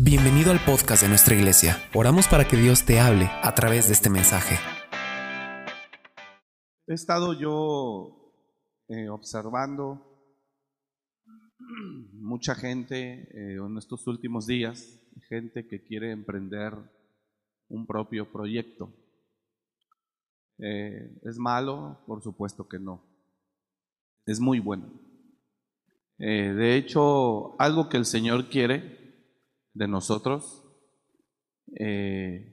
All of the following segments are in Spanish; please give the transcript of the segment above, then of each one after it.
Bienvenido al podcast de nuestra iglesia. Oramos para que Dios te hable a través de este mensaje. He estado yo eh, observando mucha gente eh, en estos últimos días, gente que quiere emprender un propio proyecto. Eh, ¿Es malo? Por supuesto que no. Es muy bueno. de hecho, algo que el Señor quiere de nosotros, eh,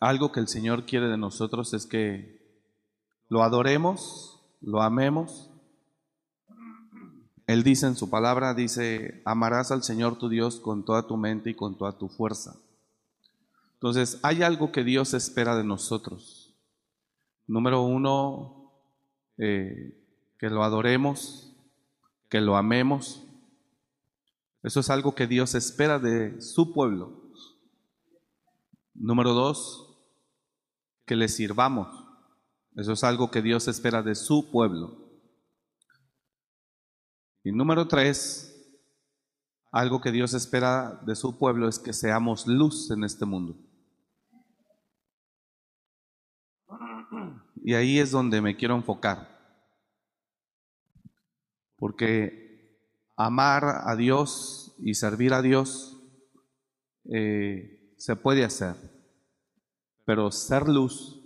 algo que el Señor quiere de nosotros es que lo adoremos, lo amemos. Él dice en su palabra, dice, amarás al Señor tu Dios con toda tu mente y con toda tu fuerza. Entonces, hay algo que Dios espera de nosotros. Número uno, eh, que lo adoremos, que lo amemos, eso es algo que Dios espera de su pueblo. Número dos, que le sirvamos. Eso es algo que Dios espera de su pueblo. Y número tres, algo que Dios espera de su pueblo es que seamos luz en este mundo. Y ahí es donde me quiero enfocar. Porque amar a Dios y servir a Dios eh, se puede hacer, pero ser luz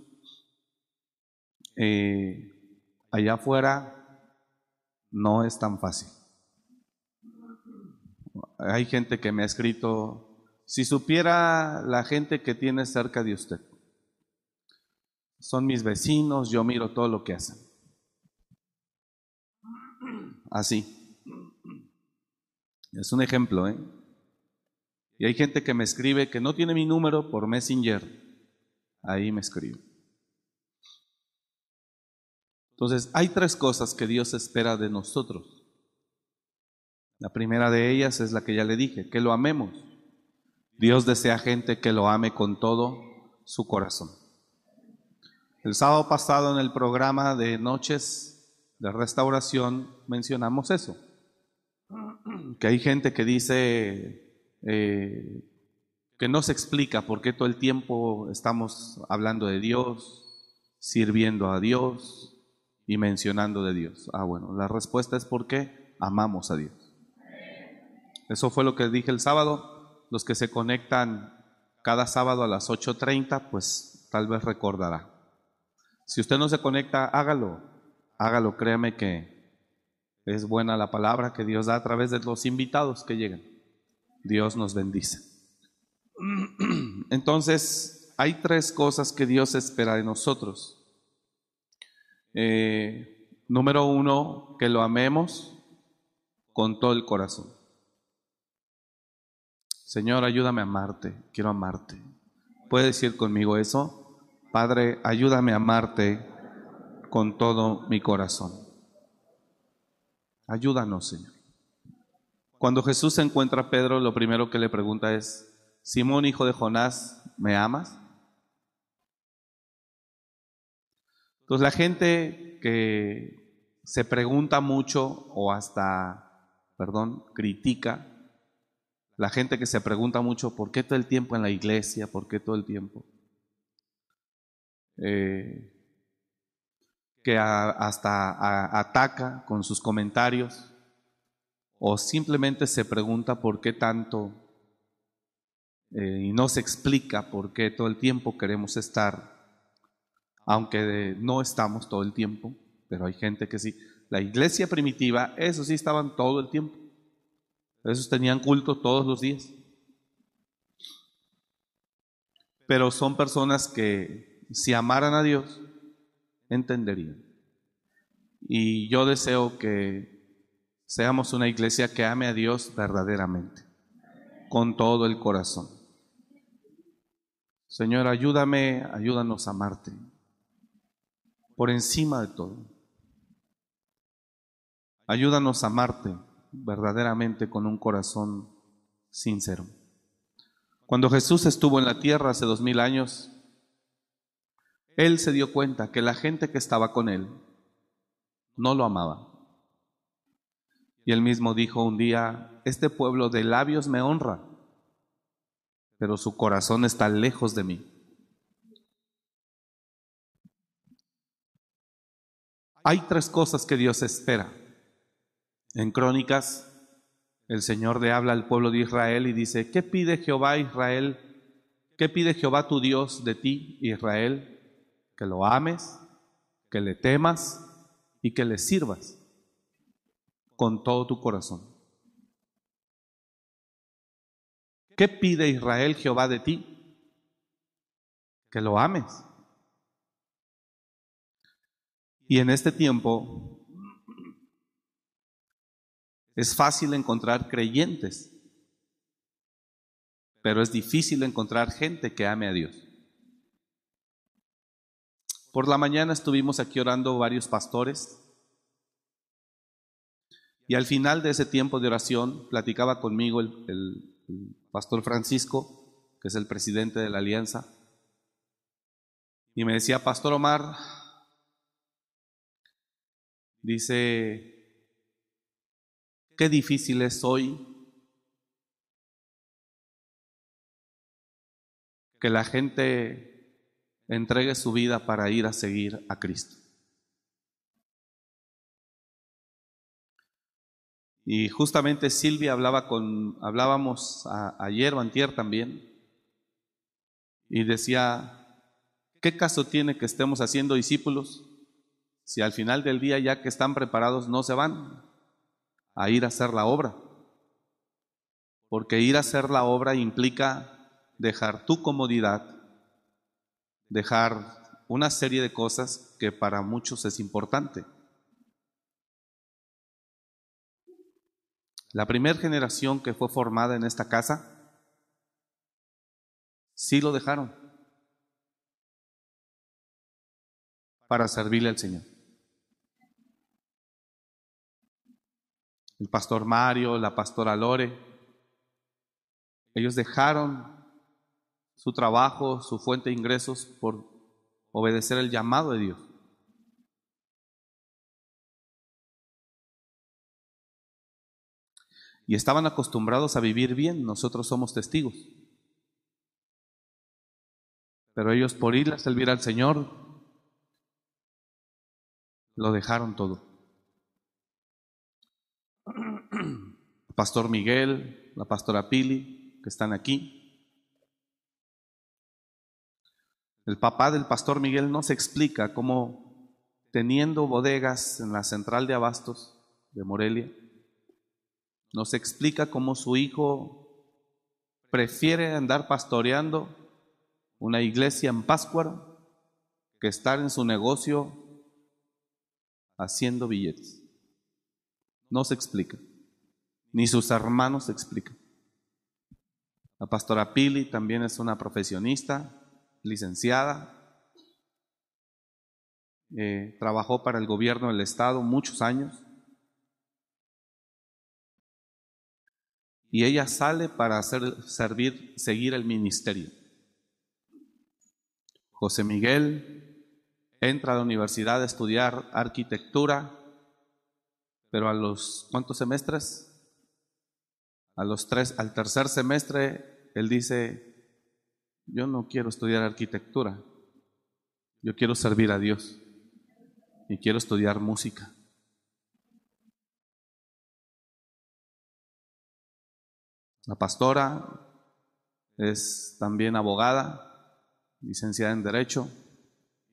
eh, allá afuera no es tan fácil. Hay gente que me ha escrito, si supiera la gente que tiene cerca de usted, son mis vecinos, yo miro todo lo que hacen. Así. Es un ejemplo, ¿eh? Y hay gente que me escribe que no tiene mi número por Messenger. Ahí me escribe. Entonces, hay tres cosas que Dios espera de nosotros. La primera de ellas es la que ya le dije, que lo amemos. Dios desea gente que lo ame con todo su corazón. El sábado pasado en el programa de Noches de Restauración mencionamos eso que hay gente que dice eh, que no se explica por qué todo el tiempo estamos hablando de Dios, sirviendo a Dios y mencionando de Dios. Ah, bueno, la respuesta es porque amamos a Dios. Eso fue lo que dije el sábado. Los que se conectan cada sábado a las 8.30, pues tal vez recordará. Si usted no se conecta, hágalo. Hágalo, créame que es buena la palabra que Dios da a través de los invitados que llegan. Dios nos bendice. Entonces, hay tres cosas que Dios espera de nosotros. Eh, número uno, que lo amemos con todo el corazón. Señor, ayúdame a amarte, quiero amarte. ¿Puede decir conmigo eso? Padre, ayúdame a amarte con todo mi corazón. Ayúdanos, Señor. Cuando Jesús encuentra a Pedro, lo primero que le pregunta es, Simón, hijo de Jonás, ¿me amas? Entonces la gente que se pregunta mucho o hasta, perdón, critica, la gente que se pregunta mucho, ¿por qué todo el tiempo en la iglesia? ¿Por qué todo el tiempo? Eh, que hasta ataca con sus comentarios o simplemente se pregunta por qué tanto eh, y no se explica por qué todo el tiempo queremos estar, aunque no estamos todo el tiempo, pero hay gente que sí. La iglesia primitiva, esos sí estaban todo el tiempo. Esos tenían culto todos los días. Pero son personas que si amaran a Dios, entenderían. Y yo deseo que seamos una iglesia que ame a Dios verdaderamente, con todo el corazón. Señor, ayúdame, ayúdanos a amarte, por encima de todo. Ayúdanos a amarte verdaderamente con un corazón sincero. Cuando Jesús estuvo en la tierra hace dos mil años, él se dio cuenta que la gente que estaba con él no lo amaba. Y él mismo dijo un día, este pueblo de labios me honra, pero su corazón está lejos de mí. Hay tres cosas que Dios espera. En Crónicas, el Señor le habla al pueblo de Israel y dice, ¿qué pide Jehová Israel? ¿Qué pide Jehová tu Dios de ti, Israel? Que lo ames, que le temas y que le sirvas con todo tu corazón. ¿Qué pide Israel Jehová de ti? Que lo ames. Y en este tiempo es fácil encontrar creyentes, pero es difícil encontrar gente que ame a Dios. Por la mañana estuvimos aquí orando varios pastores. Y al final de ese tiempo de oración platicaba conmigo el, pastor Francisco, que es el presidente de la alianza, y me decía, Pastor Omar, dice, qué difícil es hoy que la gente entregue su vida para ir a seguir a Cristo. Y justamente Silvia hablaba con, hablábamos ayer o antier también, y decía, ¿qué caso tiene que estemos haciendo discípulos si al final del día ya que están preparados no se van a ir a hacer la obra? Porque ir a hacer la obra implica dejar tu comodidad, dejar una serie de cosas que para muchos es importante. La primera generación que fue formada en esta casa, sí lo dejaron para servirle al Señor. El pastor Mario, la pastora Lore, ellos dejaron su trabajo, su fuente de ingresos por obedecer el llamado de Dios. y estaban acostumbrados a vivir bien, nosotros somos testigos. Pero ellos por ir a servir al Señor, lo dejaron todo. Pastor Miguel, la pastora Pili, que están aquí. El papá del pastor Miguel no se explica cómo teniendo bodegas en la central de abastos de Morelia, nos explica cómo su hijo prefiere andar pastoreando una iglesia en Páscuaro que estar en su negocio haciendo billetes. No se explica, ni sus hermanos se explican. La pastora Pili también es una profesionista, licenciada, eh, trabajó para el gobierno del estado muchos años y ella sale para servir, seguir el ministerio. José Miguel entra a la universidad a estudiar arquitectura, pero a los ¿cuántos semestres? A los tres, al tercer semestre, él dice, yo no quiero estudiar arquitectura, yo quiero servir a Dios y quiero estudiar música. La pastora es también abogada, licenciada en Derecho,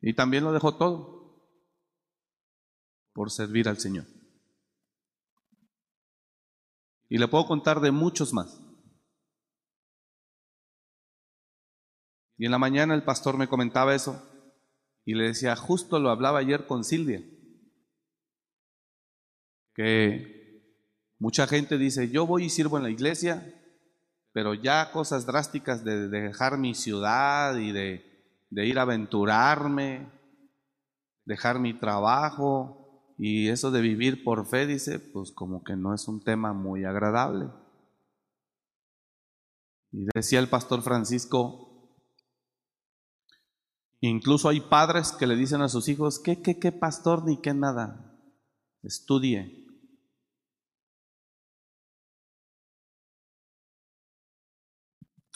y también lo dejó todo por servir al Señor. Y le puedo contar de muchos más. Y en la mañana el pastor me comentaba eso y le decía, justo lo hablaba ayer con Silvia, que mucha gente dice, yo voy y sirvo en la iglesia, pero ya cosas drásticas de, dejar mi ciudad y de, de ir a aventurarme, dejar mi trabajo y eso de vivir por fe, dice, pues como que no es un tema muy agradable. Y decía el pastor Francisco, Incluso hay padres que le dicen a sus hijos, ¿qué, qué, qué pastor ni qué nada? Estudie.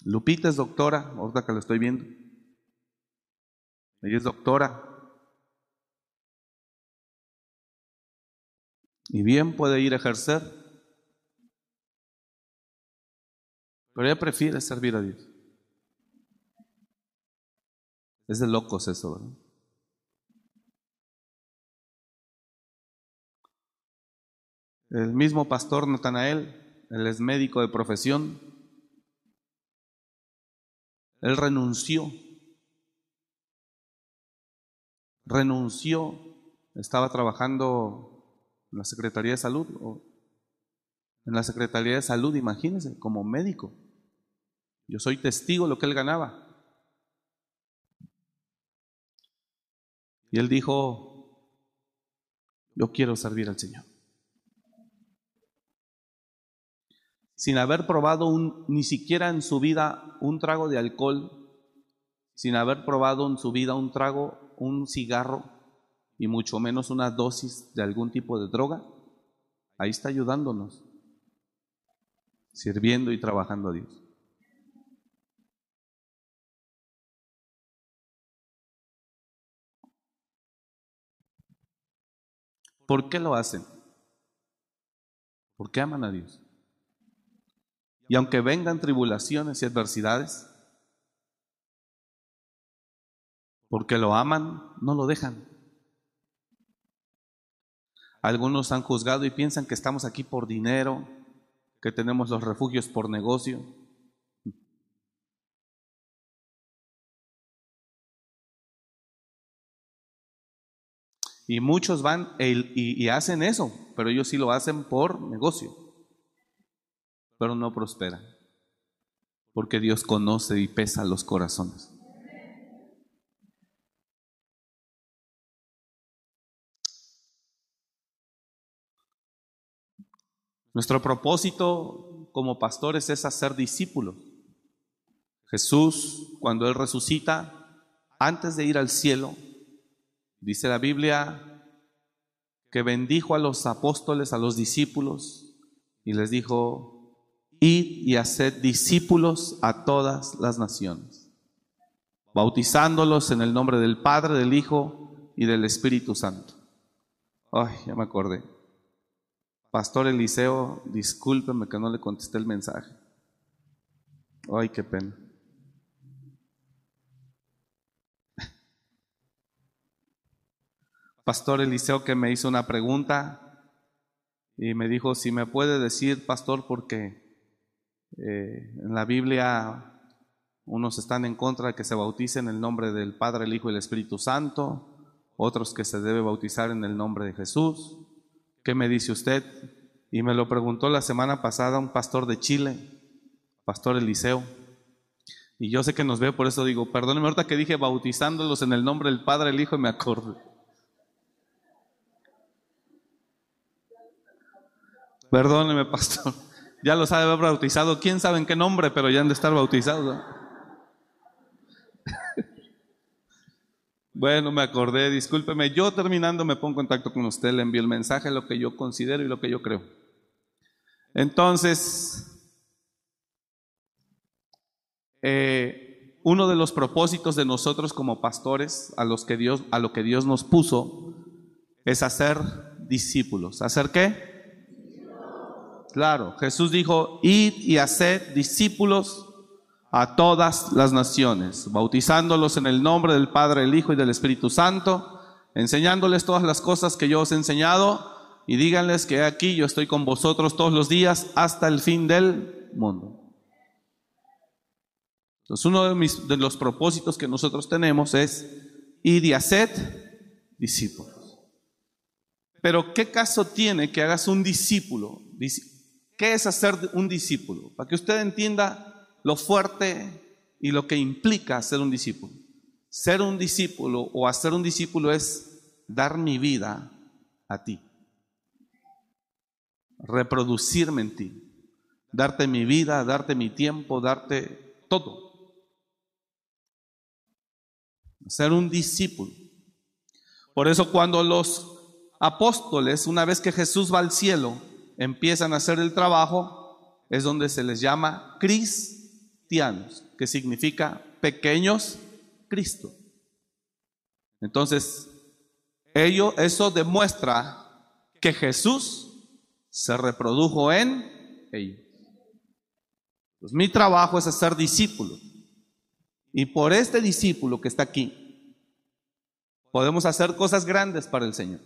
Lupita es doctora, ahorita que la estoy viendo. Ella es doctora. Y bien puede ir a ejercer. Pero ella prefiere servir a Dios. Es de locos eso, ¿verdad? El mismo pastor Natanael, él es médico de profesión, él renunció, renunció, estaba trabajando en la Secretaría de Salud, en la Secretaría de Salud, imagínense, como médico. Yo soy testigo de lo que él ganaba. Y él dijo, yo quiero servir al Señor. sin haber probado un, ni siquiera en su vida un trago de alcohol, sin haber probado en su vida un trago, un cigarro y mucho menos una dosis de algún tipo de droga, ahí está ayudándonos, sirviendo y trabajando a Dios. ¿Por qué lo hacen? Porque aman a Dios. Y aunque vengan tribulaciones y adversidades, porque lo aman, no lo dejan. Algunos han juzgado y piensan que estamos aquí por dinero, que tenemos los refugios por negocio. Y muchos van y, y, hacen eso, pero ellos sí lo hacen por negocio pero no prospera. Porque Dios conoce y pesa los corazones. Nuestro propósito como pastores es hacer discípulos. Jesús, cuando Él resucita, antes de ir al cielo, dice la Biblia que bendijo a los apóstoles, a los discípulos, y les dijo, Id y haced discípulos a todas las naciones, bautizándolos en el nombre del Padre, del Hijo y del Espíritu Santo. Ay, ya me acordé. Pastor Eliseo, discúlpeme que no le contesté el mensaje. Ay, qué pena. Pastor Eliseo que me hizo una pregunta y me dijo si me puede decir, pastor, porque eh, en la Biblia unos están en contra de que se bautice en el nombre del Padre, el Hijo y el Espíritu Santo, otros que se debe bautizar en el nombre de Jesús. ¿Qué me dice usted? Y me lo preguntó la semana pasada un pastor de Chile, pastor Eliseo. Y yo sé que nos ve, por eso digo, perdóneme ahorita que dije bautizándolos en el nombre del Padre, el Hijo y me acordé. Perdóneme, pastor. Ya los ha de haber bautizado. ¿Quién sabe en qué nombre? Pero ya han de estar bautizados. bueno, me acordé, discúlpeme. Yo terminando me pongo en contacto con usted, le envío el mensaje, lo que yo considero y lo que yo creo. Entonces, eh, uno de los propósitos de nosotros como pastores, a los que Dios, a lo que Dios nos puso, es hacer discípulos. ¿Hacer qué? Claro, Jesús dijo, id y haced discípulos a todas las naciones, bautizándolos en el nombre del Padre, el Hijo y del Espíritu Santo, enseñándoles todas las cosas que yo os he enseñado y díganles que aquí yo estoy con vosotros todos los días hasta el fin del mundo. Entonces uno de, mis, de los propósitos que nosotros tenemos es id y haced discípulos. Pero ¿qué caso tiene que hagas un discípulo? ¿Qué es hacer un discípulo? Para que usted entienda lo fuerte y lo que implica ser un discípulo. Ser un discípulo o hacer un discípulo es dar mi vida a ti. Reproducirme en ti. Darte mi vida, darte mi tiempo, darte todo. Ser un discípulo. Por eso cuando los apóstoles, una vez que Jesús va al cielo, empiezan a hacer el trabajo, es donde se les llama cristianos. que significa pequeños Cristo. Entonces, ello, eso demuestra que Jesús se reprodujo en ellos. Mi trabajo es hacer discípulos. Y por este discípulo que está aquí, podemos hacer cosas grandes para el Señor.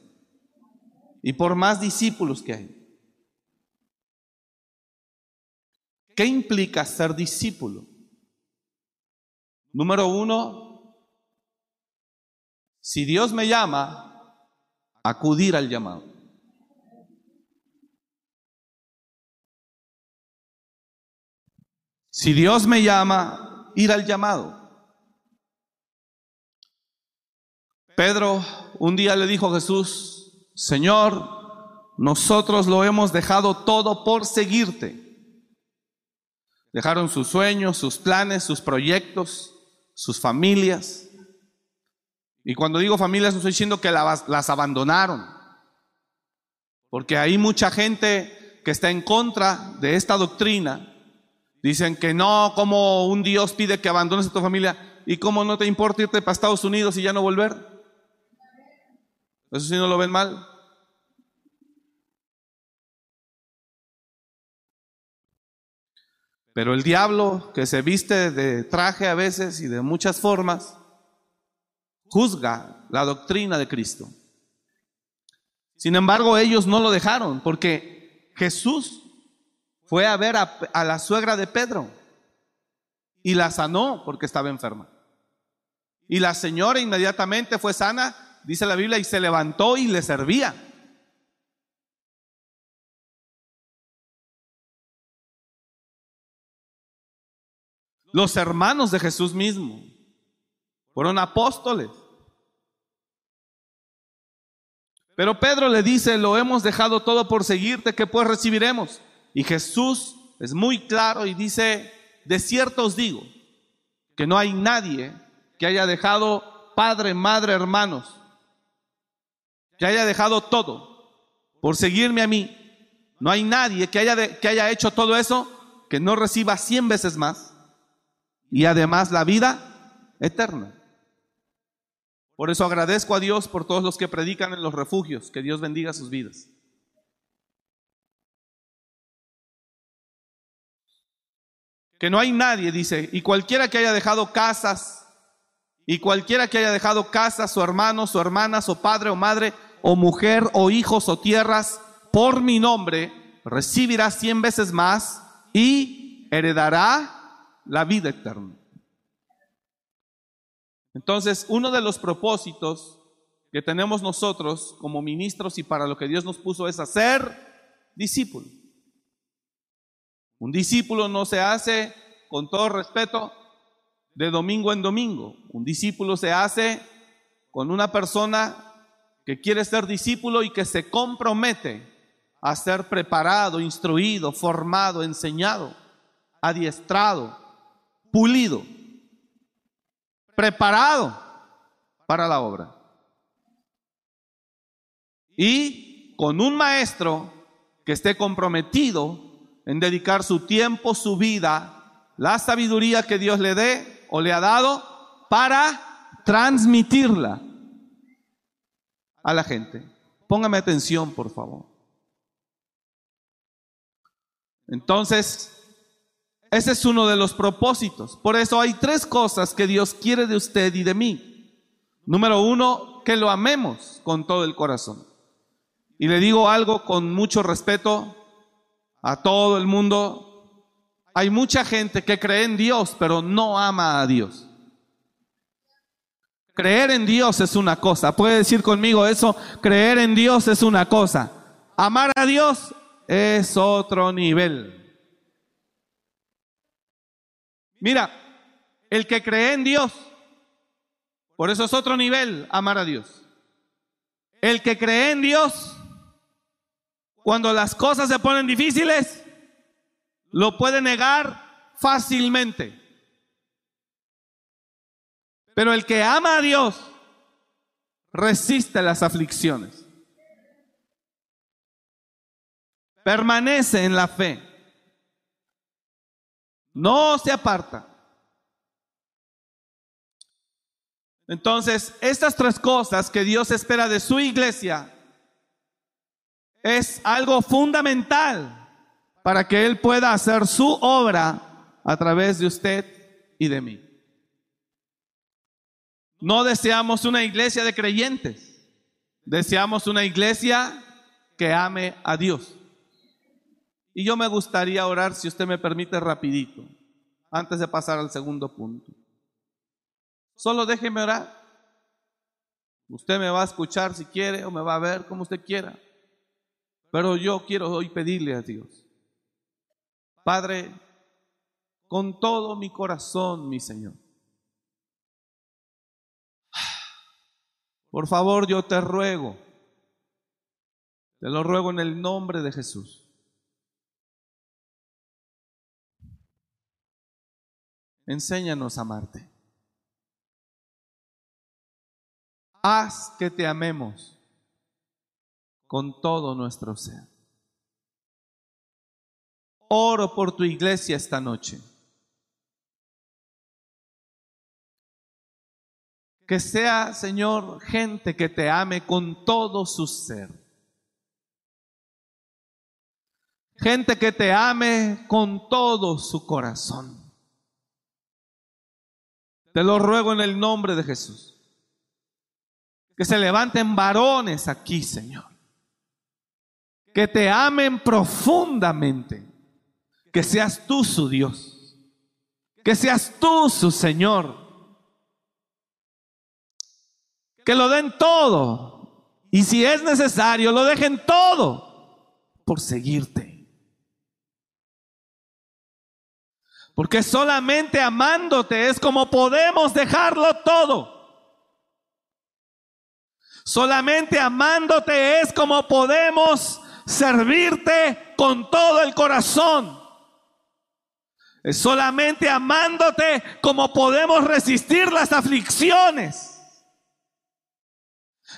Y por más discípulos que hay. ¿Qué implica ser discípulo? Número uno, si Dios me llama, acudir al llamado. Si Dios me llama, ir al llamado. Pedro un día le dijo a Jesús, Señor, nosotros lo hemos dejado todo por seguirte. Dejaron sus sueños, sus planes, sus proyectos, sus familias. Y cuando digo familias no estoy diciendo que las abandonaron, porque hay mucha gente que está en contra de esta doctrina. Dicen que no, como un Dios pide que abandones a tu familia y cómo no te importa irte para Estados Unidos y ya no volver. Eso sí no lo ven mal. Pero el diablo, que se viste de traje a veces y de muchas formas, juzga la doctrina de Cristo. Sin embargo, ellos no lo dejaron porque Jesús fue a ver a, la suegra de Pedro y la sanó porque estaba enferma. Y la señora inmediatamente fue sana, dice la Biblia, y se levantó y le servía. Los hermanos de Jesús mismo fueron apóstoles. Pero Pedro le dice, lo hemos dejado todo por seguirte, ¿qué pues recibiremos? Y Jesús es muy claro y dice, de cierto os digo, que no hay nadie que haya dejado padre, madre, hermanos, que haya dejado todo por seguirme a mí. No hay nadie que haya, de, que haya hecho todo eso que no reciba cien veces más y además la vida eterna. Por eso agradezco a Dios por todos los que predican en los refugios. Que Dios bendiga sus vidas. Que no hay nadie, dice, y cualquiera que haya dejado casas, y cualquiera que haya dejado casas, su hermano, su hermana, su padre o madre, o mujer, o hijos, o tierras, por mi nombre, recibirá cien veces más y heredará la vida eterna. Entonces, uno de los propósitos que tenemos nosotros como ministros y para lo que Dios nos puso es hacer discípulos. Un discípulo no se hace, con todo respeto, de domingo en domingo. Un discípulo se hace con una persona que quiere ser discípulo y que se compromete a ser preparado, instruido, formado, enseñado, adiestrado, pulido preparado para la obra. Y con un maestro que esté comprometido en dedicar su tiempo, su vida, la sabiduría que Dios le dé o le ha dado para transmitirla a la gente. Póngame atención, por favor. Entonces, ese es uno de los propósitos. Por eso hay tres cosas que Dios quiere de usted y de mí. Número uno, que lo amemos con todo el corazón. Y le digo algo con mucho respeto a todo el mundo. Hay mucha gente que cree en Dios, pero no ama a Dios. Creer en Dios es una cosa. Puede decir conmigo eso, creer en Dios es una cosa. Amar a Dios es otro nivel. Mira, el que cree en Dios, por eso es otro nivel, amar a Dios. El que cree en Dios, cuando las cosas se ponen difíciles, lo puede negar fácilmente. Pero el que ama a Dios, resiste las aflicciones. Permanece en la fe. No se aparta. Entonces, estas tres cosas que Dios espera de su iglesia es algo fundamental para que Él pueda hacer su obra a través de usted y de mí. No deseamos una iglesia de creyentes, deseamos una iglesia que ame a Dios. Y yo me gustaría orar, si usted me permite, rapidito, antes de pasar al segundo punto. Solo déjeme orar. Usted me va a escuchar si quiere o me va a ver como usted quiera. Pero yo quiero hoy pedirle a Dios, Padre, con todo mi corazón, mi Señor. Por favor, yo te ruego, te lo ruego en el nombre de Jesús. Enséñanos a amarte. Haz que te amemos con todo nuestro ser. Oro por tu iglesia esta noche. Que sea, Señor, gente que te ame con todo su ser. Gente que te ame con todo su corazón. Te lo ruego en el nombre de Jesús. Que se levanten varones aquí, Señor. Que te amen profundamente. Que seas tú su Dios. Que seas tú su Señor. Que lo den todo. Y si es necesario, lo dejen todo por seguirte. Porque solamente amándote es como podemos dejarlo todo. Solamente amándote es como podemos servirte con todo el corazón. Es solamente amándote como podemos resistir las aflicciones.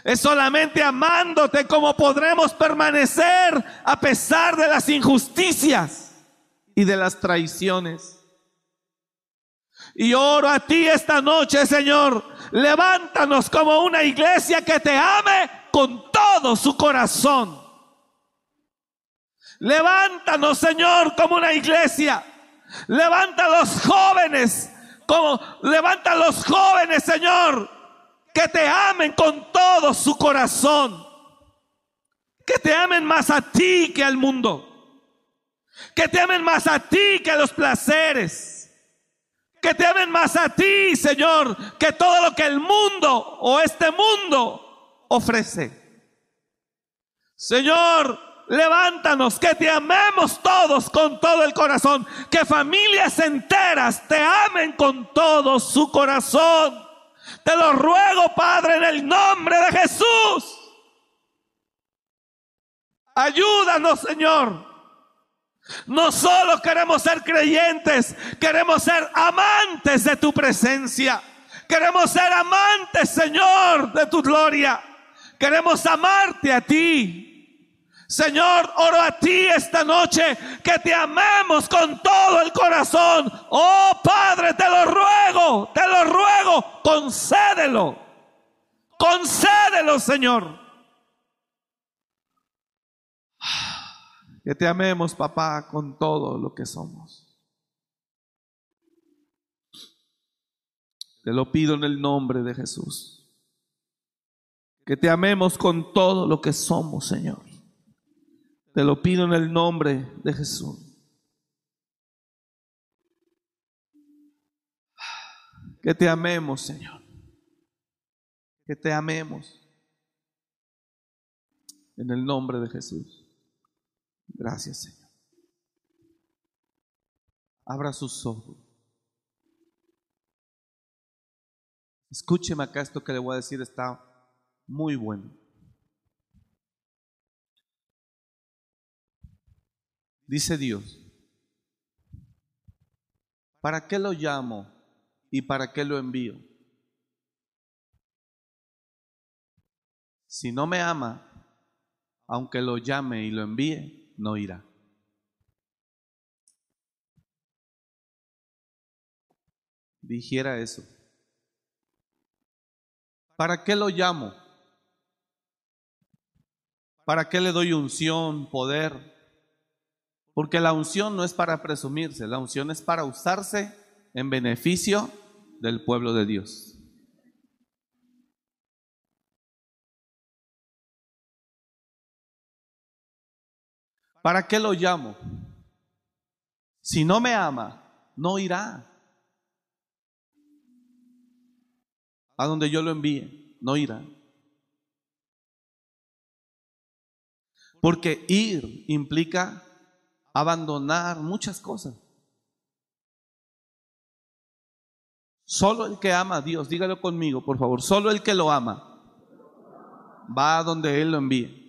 Es solamente amándote como podremos permanecer a pesar de las injusticias y de las traiciones. Y oro a ti esta noche, Señor. Levántanos como una iglesia que te ame con todo su corazón. Levántanos, Señor, como una iglesia. Levanta los jóvenes, como levanta a los jóvenes, Señor, que te amen con todo su corazón. Que te amen más a ti que al mundo. Que te amen más a ti que a los placeres que te amen más a ti, Señor, que todo lo que el mundo o este mundo ofrece. Señor, levántanos, que te amemos todos con todo el corazón, que familias enteras te amen con todo su corazón. Te lo ruego, Padre, en el nombre de Jesús. Ayúdanos, Señor. No solo queremos ser creyentes, queremos ser amantes de tu presencia. Queremos ser amantes, Señor, de tu gloria. Queremos amarte a ti. Señor, oro a ti esta noche que te amemos con todo el corazón. Oh Padre, te lo ruego, te lo ruego, concédelo. Concédelo, Señor. Que te amemos, papá, con todo lo que somos. Te lo pido en el nombre de Jesús. Que te amemos con todo lo que somos, Señor. Te lo pido en el nombre de Jesús. Que te amemos, Señor. Que te amemos. En el nombre de Jesús. Gracias, Señor. Abra sus ojos. Escúcheme acá esto que le voy a decir, está muy bueno. Dice Dios, ¿para qué lo llamo y para qué lo envío? Si no me ama, aunque lo llame y lo envíe, no irá. dijera eso. ¿Para qué lo llamo? ¿Para qué le doy unción, poder? Porque la unción no es para presumirse, la unción es para usarse en beneficio del pueblo de Dios. ¿Para qué lo llamo? Si no me ama, no irá. A donde yo lo envíe, no irá. Porque ir implica abandonar muchas cosas. Solo el que ama a Dios, dígalo conmigo, por favor, solo el que lo ama va a donde Él lo envíe.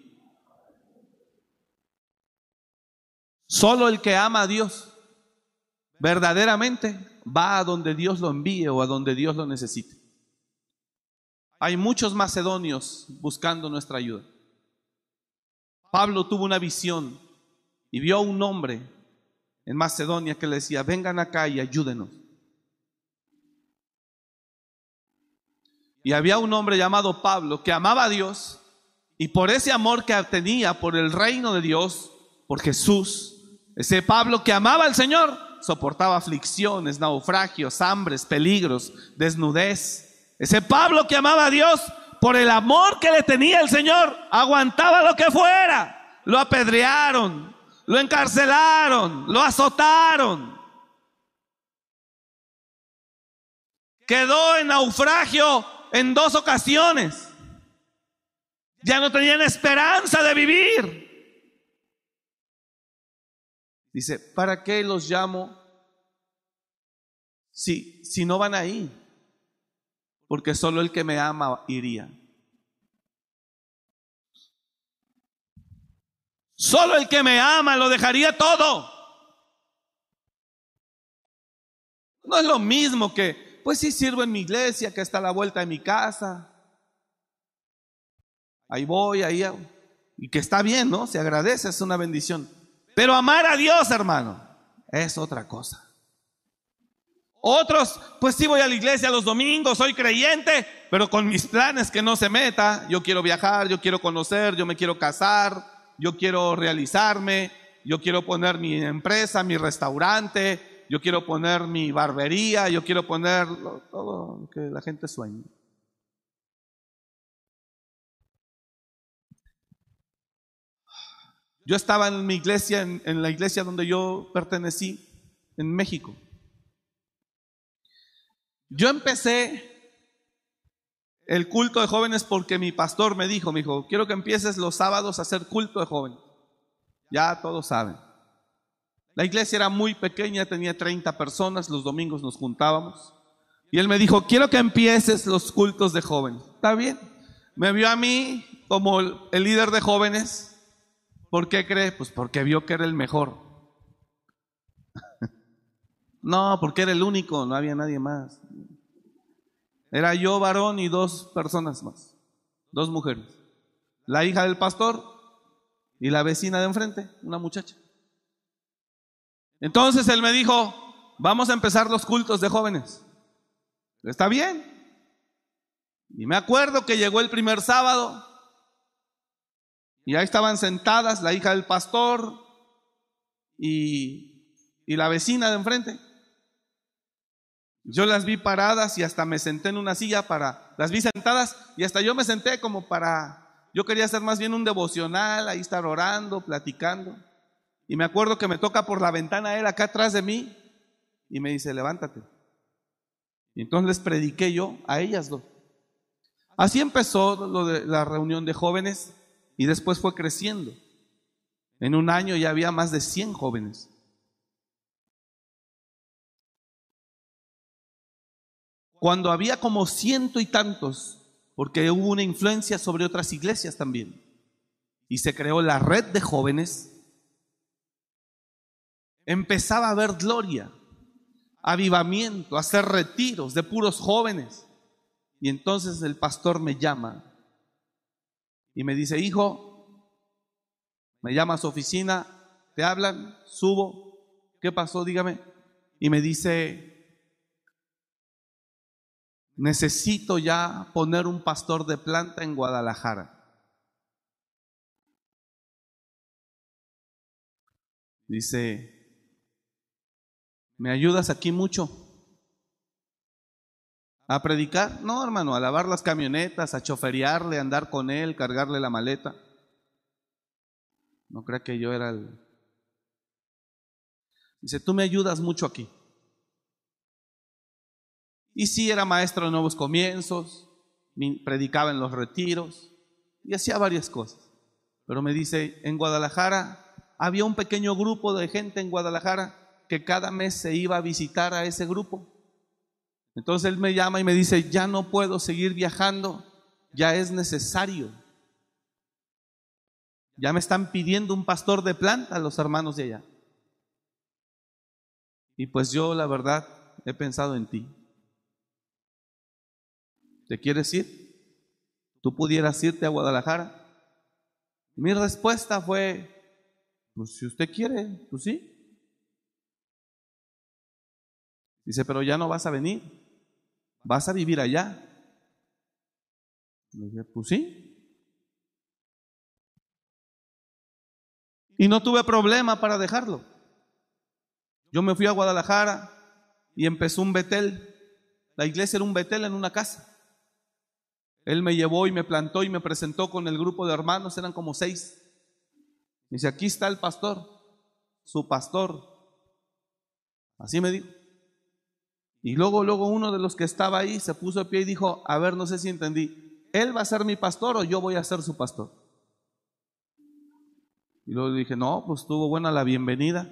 Solo el que ama a Dios verdaderamente va a donde Dios lo envíe o a donde Dios lo necesite. Hay muchos macedonios buscando nuestra ayuda. Pablo tuvo una visión y vio a un hombre en Macedonia que le decía, vengan acá y ayúdenos. Y había un hombre llamado Pablo que amaba a Dios y por ese amor que tenía por el reino de Dios, por Jesús, ese Pablo que amaba al Señor, soportaba aflicciones, naufragios, hambres, peligros, desnudez. Ese Pablo que amaba a Dios, por el amor que le tenía el Señor, aguantaba lo que fuera. Lo apedrearon, lo encarcelaron, lo azotaron. Quedó en naufragio en dos ocasiones. Ya no tenían esperanza de vivir. Dice, ¿para qué los llamo si, si no van ahí? Porque solo el que me ama iría. Solo el que me ama lo dejaría todo. No es lo mismo que, pues sí sirvo en mi iglesia, que está a la vuelta de mi casa. Ahí voy, ahí. Y que está bien, ¿no? Se agradece, es una bendición. Pero amar a Dios, hermano, es otra cosa. Otros, pues sí voy a la iglesia los domingos, soy creyente, pero con mis planes que no se meta. Yo quiero viajar, yo quiero conocer, yo me quiero casar, yo quiero realizarme, yo quiero poner mi empresa, mi restaurante, yo quiero poner mi barbería, yo quiero poner todo lo que la gente sueña. Yo estaba en mi iglesia, en, la iglesia donde yo pertenecí, en México. Yo empecé el culto de jóvenes porque mi pastor me dijo, me dijo, quiero que empieces los sábados a hacer culto de jóvenes. Ya todos saben. La iglesia era muy pequeña, tenía 30 personas, los domingos nos juntábamos. Y él me dijo, quiero que empieces los cultos de jóvenes. Está bien. Me vio a mí como el líder de jóvenes ¿Por qué cree? Pues porque vio que era el mejor. no, porque era el único, no había nadie más. Era yo varón y dos personas más, dos mujeres. La hija del pastor y la vecina de enfrente, una muchacha. Entonces él me dijo, vamos a empezar los cultos de jóvenes. Está bien. Y me acuerdo que llegó el primer sábado y ahí estaban sentadas la hija del pastor y, la vecina de enfrente. Yo las vi paradas y hasta me senté en una silla para, las vi sentadas y hasta yo me senté como para, yo quería hacer más bien un devocional, ahí estar orando, platicando. Y me acuerdo que me toca por la ventana él acá atrás de mí y me dice, levántate. Y entonces les prediqué yo a ellas dos. Así empezó lo de la reunión de jóvenes y después fue creciendo. En un año ya había más de 100 jóvenes. Cuando había como ciento y tantos, porque hubo una influencia sobre otras iglesias también, y se creó la red de jóvenes, empezaba a haber gloria, avivamiento, hacer retiros de puros jóvenes. Y entonces el pastor me llama y me dice, hijo, me llama a su oficina, te hablan, subo, ¿qué pasó? Dígame. Y me dice, necesito ya poner un pastor de planta en Guadalajara. Dice, ¿me ayudas aquí mucho? ¿A predicar? No, hermano, a lavar las camionetas, a choferearle, a andar con él, cargarle la maleta. No crea que yo era el... Dice, tú me ayudas mucho aquí. Y sí, era maestro de nuevos comienzos, predicaba en los retiros y hacía varias cosas. Pero me dice, en Guadalajara había un pequeño grupo de gente en Guadalajara que cada mes se iba a visitar a ese grupo. Entonces él me llama y me dice, ya no puedo seguir viajando, ya es necesario. Ya me están pidiendo un pastor de planta los hermanos de allá. Y pues yo la verdad he pensado en ti. ¿Te quieres ir? ¿Tú pudieras irte a Guadalajara? Mi respuesta fue, pues si usted quiere, pues sí. Dice, pero ya no vas a venir, vas a vivir allá. Le dije, pues sí. Y no tuve problema para dejarlo. Yo me fui a Guadalajara y empezó un Betel. La iglesia era un Betel en una casa. Él me llevó y me plantó y me presentó con el grupo de hermanos, eran como seis. Dice, aquí está el pastor, su pastor. Así me dijo. Y luego, luego uno de los que estaba ahí se puso de pie y dijo, a ver, no sé si entendí, ¿él va a ser mi pastor o yo voy a ser su pastor? Y luego dije, no, pues estuvo buena la bienvenida.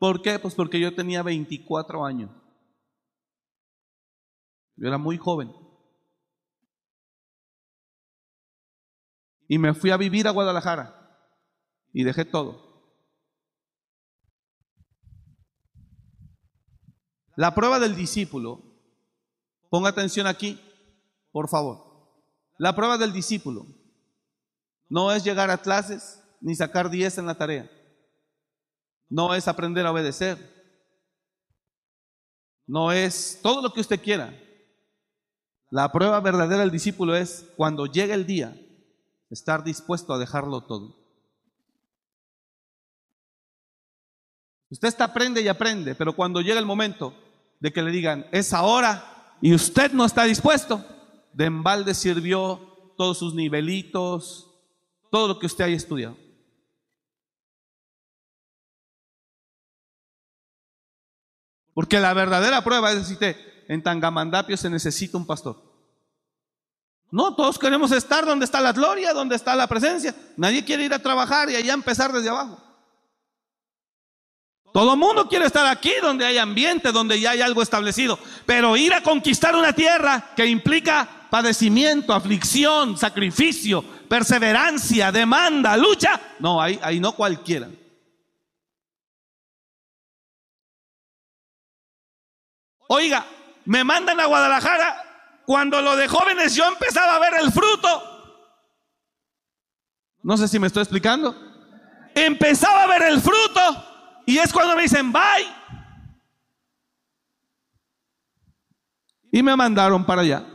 ¿Por qué? Pues porque yo tenía 24 años. Yo era muy joven. Y me fui a vivir a Guadalajara y dejé todo. La prueba del discípulo, ponga atención aquí, por favor. La prueba del discípulo no es llegar a clases ni sacar 10 en la tarea. No es aprender a obedecer. No es todo lo que usted quiera. La prueba verdadera del discípulo es cuando llega el día, estar dispuesto a dejarlo todo. Usted está aprende y aprende, pero cuando llega el momento de que le digan, es ahora, y usted no está dispuesto, de embalde sirvió todos sus nivelitos, todo lo que usted haya estudiado. Porque la verdadera prueba es decirte, en Tangamandapio se necesita un pastor. No, todos queremos estar donde está la gloria, donde está la presencia. Nadie quiere ir a trabajar y allá empezar desde abajo. Todo mundo quiere estar aquí donde hay ambiente, donde ya hay algo establecido. Pero ir a conquistar una tierra que implica padecimiento, aflicción, sacrificio, perseverancia, demanda, lucha. No, ahí, ahí no cualquiera. Oiga, me mandan a Guadalajara. Cuando lo de jóvenes yo empezaba a ver el fruto. No sé si me estoy explicando. Empezaba a ver el fruto y es cuando me dicen, bye. Y me mandaron para allá.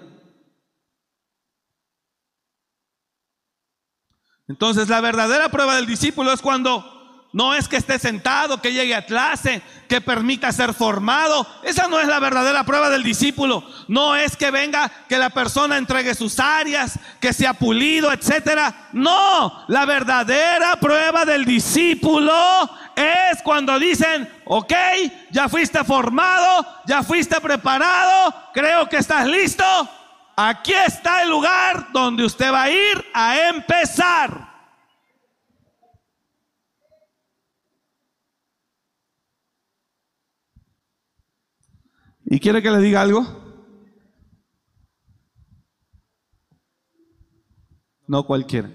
Entonces la verdadera prueba del discípulo es cuando no es que esté sentado, que llegue a clase, que permita ser formado. Esa no es la verdadera prueba del discípulo. No es que venga, que la persona entregue sus áreas, que sea pulido, etcétera. No, la verdadera prueba del discípulo es cuando dicen, ok, ya fuiste formado, ya fuiste preparado, creo que estás listo. Aquí está el lugar donde usted va a ir a empezar. ¿Y quiere que le diga algo? No cualquiera.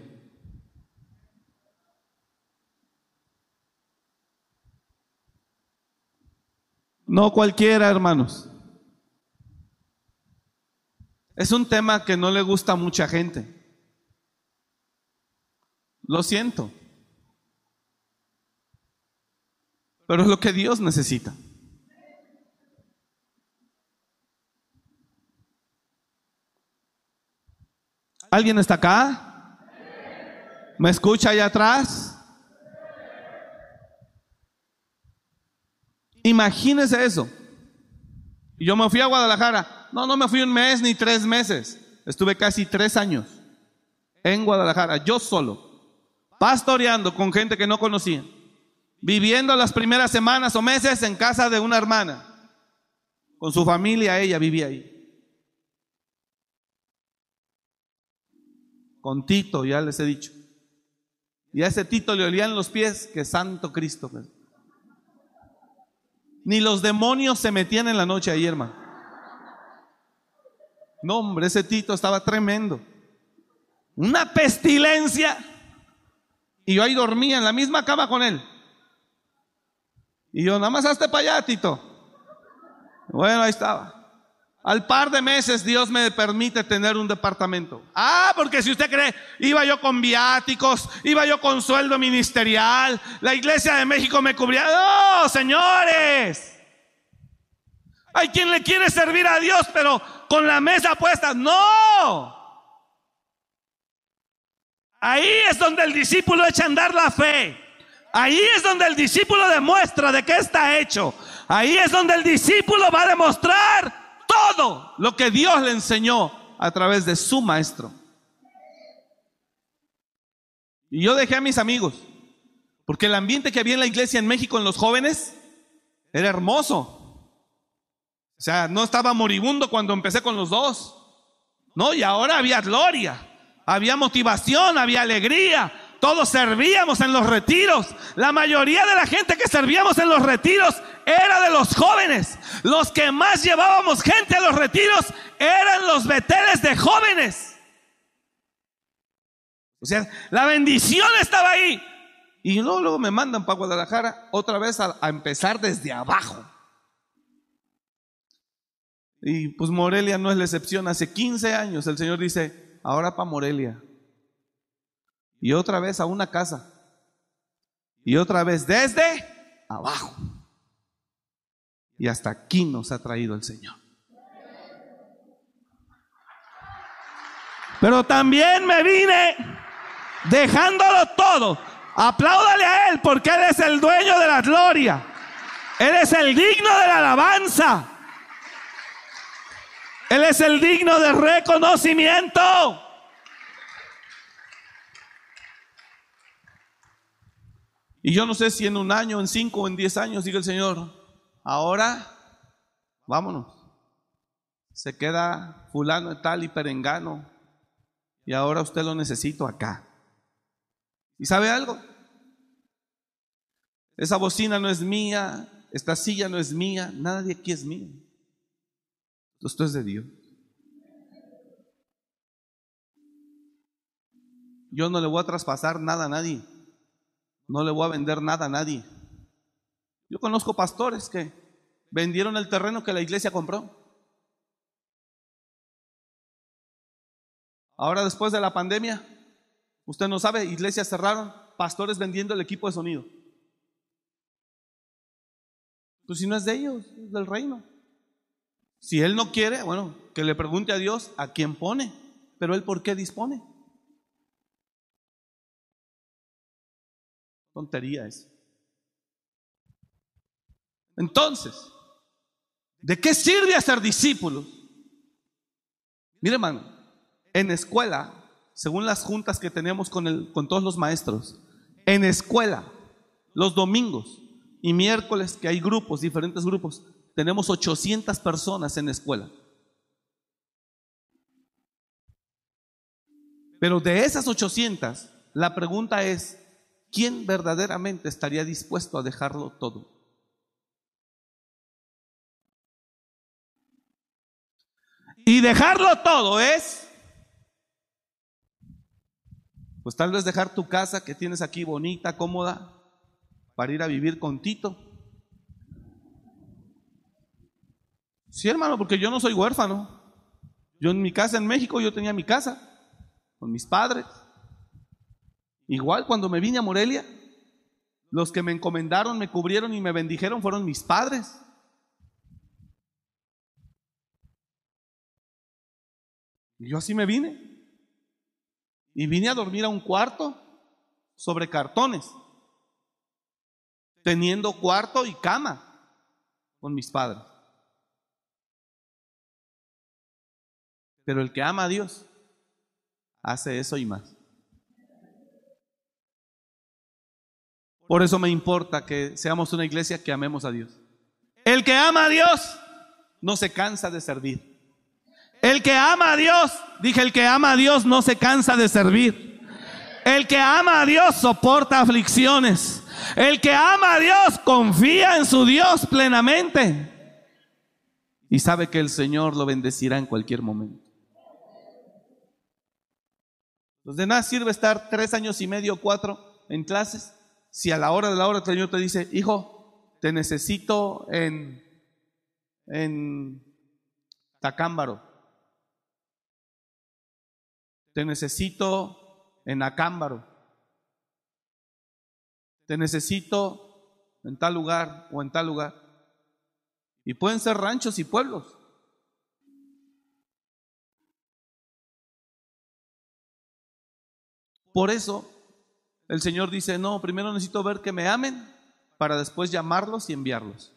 No cualquiera, hermanos. Es un tema que no le gusta a mucha gente. Lo siento. Pero es lo que Dios necesita. ¿Alguien está acá? ¿Me escucha allá atrás? Imagínese eso. Yo me fui a Guadalajara. No, no me fui un mes ni tres meses. Estuve casi tres años en Guadalajara, yo solo, pastoreando con gente que no conocía, viviendo las primeras semanas o meses en casa de una hermana. Con su familia ella vivía ahí. Con Tito, ya les he dicho. Y a ese Tito le olían los pies que Santo Cristo. pues. Ni los demonios se metían en la noche ahí, hermano. No, hombre, ese Tito estaba tremendo. Una pestilencia. Y yo ahí dormía en la misma cama con él. Y yo, nada más hazte para allá, Tito. Bueno, ahí estaba. Al par de meses Dios me permite tener un departamento. Ah, porque si usted cree, iba yo con viáticos, iba yo con sueldo ministerial, la iglesia de México me cubría. No, señores. Hay quien le quiere servir a Dios, pero con la mesa puesta. No. Ahí es donde el discípulo echa a andar la fe. Ahí es donde el discípulo demuestra de qué está hecho. Ahí es donde el discípulo va a demostrar todo lo que Dios le enseñó a través de su maestro. Y yo dejé a mis amigos, porque el ambiente que había en la iglesia en México en los jóvenes era hermoso. O sea, no estaba moribundo cuando empecé con los dos. No, y ahora había gloria, había motivación, había alegría. Todos servíamos en los retiros. La mayoría de la gente que servíamos en los retiros era de los jóvenes. Los que más llevábamos gente a los retiros eran los beteles de jóvenes. O sea, la bendición estaba ahí. Y luego, me mandan para Guadalajara otra vez a, a empezar desde abajo. Y pues Morelia no es la excepción. Hace 15 años el Señor dice, ahora para Morelia. Y otra vez a una casa. Y otra vez desde abajo. Y hasta aquí nos ha traído el Señor. Pero también me vine dejándolo todo. Apláudale a Él porque Él es el dueño de la gloria. Él es el digno de la alabanza. Él es el digno de reconocimiento. Y yo no sé si en un año, en cinco o en diez años, diga el Señor, ahora vámonos. Se queda fulano y tal y perengano. Y ahora usted lo necesito acá. ¿Y sabe algo? Esa bocina no es mía, esta silla no es mía, nada de aquí es mío. Esto es de Dios. Yo no le voy a traspasar nada a nadie. No le voy a vender nada a nadie. Yo conozco pastores que vendieron el terreno que la iglesia compró. Ahora después de la pandemia, usted no sabe, iglesias cerraron, pastores vendiendo el equipo de sonido. Pues si no es de ellos, es del reino. Si él no quiere, bueno, que le pregunte a Dios a quién pone, pero él por qué dispone. Tontería es. Entonces, ¿de qué sirve hacer discípulos? Mire, hermano, en escuela, según las juntas que tenemos con, con todos los maestros, en escuela, los domingos y miércoles, que hay grupos, diferentes grupos, tenemos 800 personas en la escuela. Pero de esas 800, la pregunta es, ¿quién verdaderamente estaría dispuesto a dejarlo todo? Y dejarlo todo es, pues tal vez dejar tu casa que tienes aquí bonita, cómoda, para ir a vivir con Tito. Sí, hermano, porque yo no soy huérfano. Yo en mi casa en México, yo tenía mi casa con mis padres. Igual cuando me vine a Morelia, los que me encomendaron, me cubrieron y me bendijeron fueron mis padres. Y yo así me vine. y vine a dormir a un cuarto sobre cartones, teniendo cuarto y cama con mis padres. Pero el que ama a Dios hace eso y más. Por eso me importa que seamos una iglesia que amemos a Dios. El que ama a Dios no se cansa de servir. El que ama a Dios, dije, el que ama a Dios no se cansa de servir. El que ama a Dios soporta aflicciones. El que ama a Dios confía en su Dios plenamente. Y sabe que el Señor lo bendecirá en cualquier momento. Pues de nada sirve estar tres años y medio, cuatro en clases, si a la hora de la hora el Señor te dice, hijo, te necesito en, en Tacámbaro, te necesito en Acámbaro, te necesito en tal lugar o en tal lugar. Y pueden ser ranchos y pueblos. Por eso el Señor dice, no, primero necesito ver que me amen para después llamarlos y enviarlos.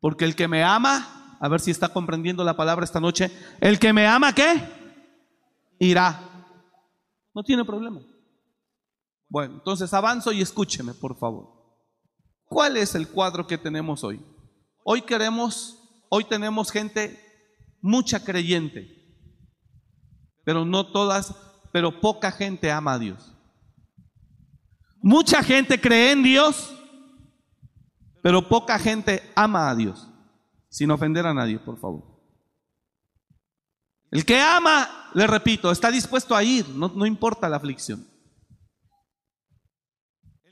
Porque el que me ama, a ver si está comprendiendo la palabra esta noche, el que me ama, ¿qué? Irá. No tiene problema. Bueno, entonces avanzo y escúcheme, por favor. ¿Cuál es el cuadro que tenemos hoy? Hoy queremos, hoy tenemos gente, mucha creyente, pero no todas pero poca gente ama a Dios. Mucha gente cree en Dios, pero poca gente ama a Dios, sin ofender a nadie, por favor. El que ama, le repito, está dispuesto a ir, no, importa la aflicción.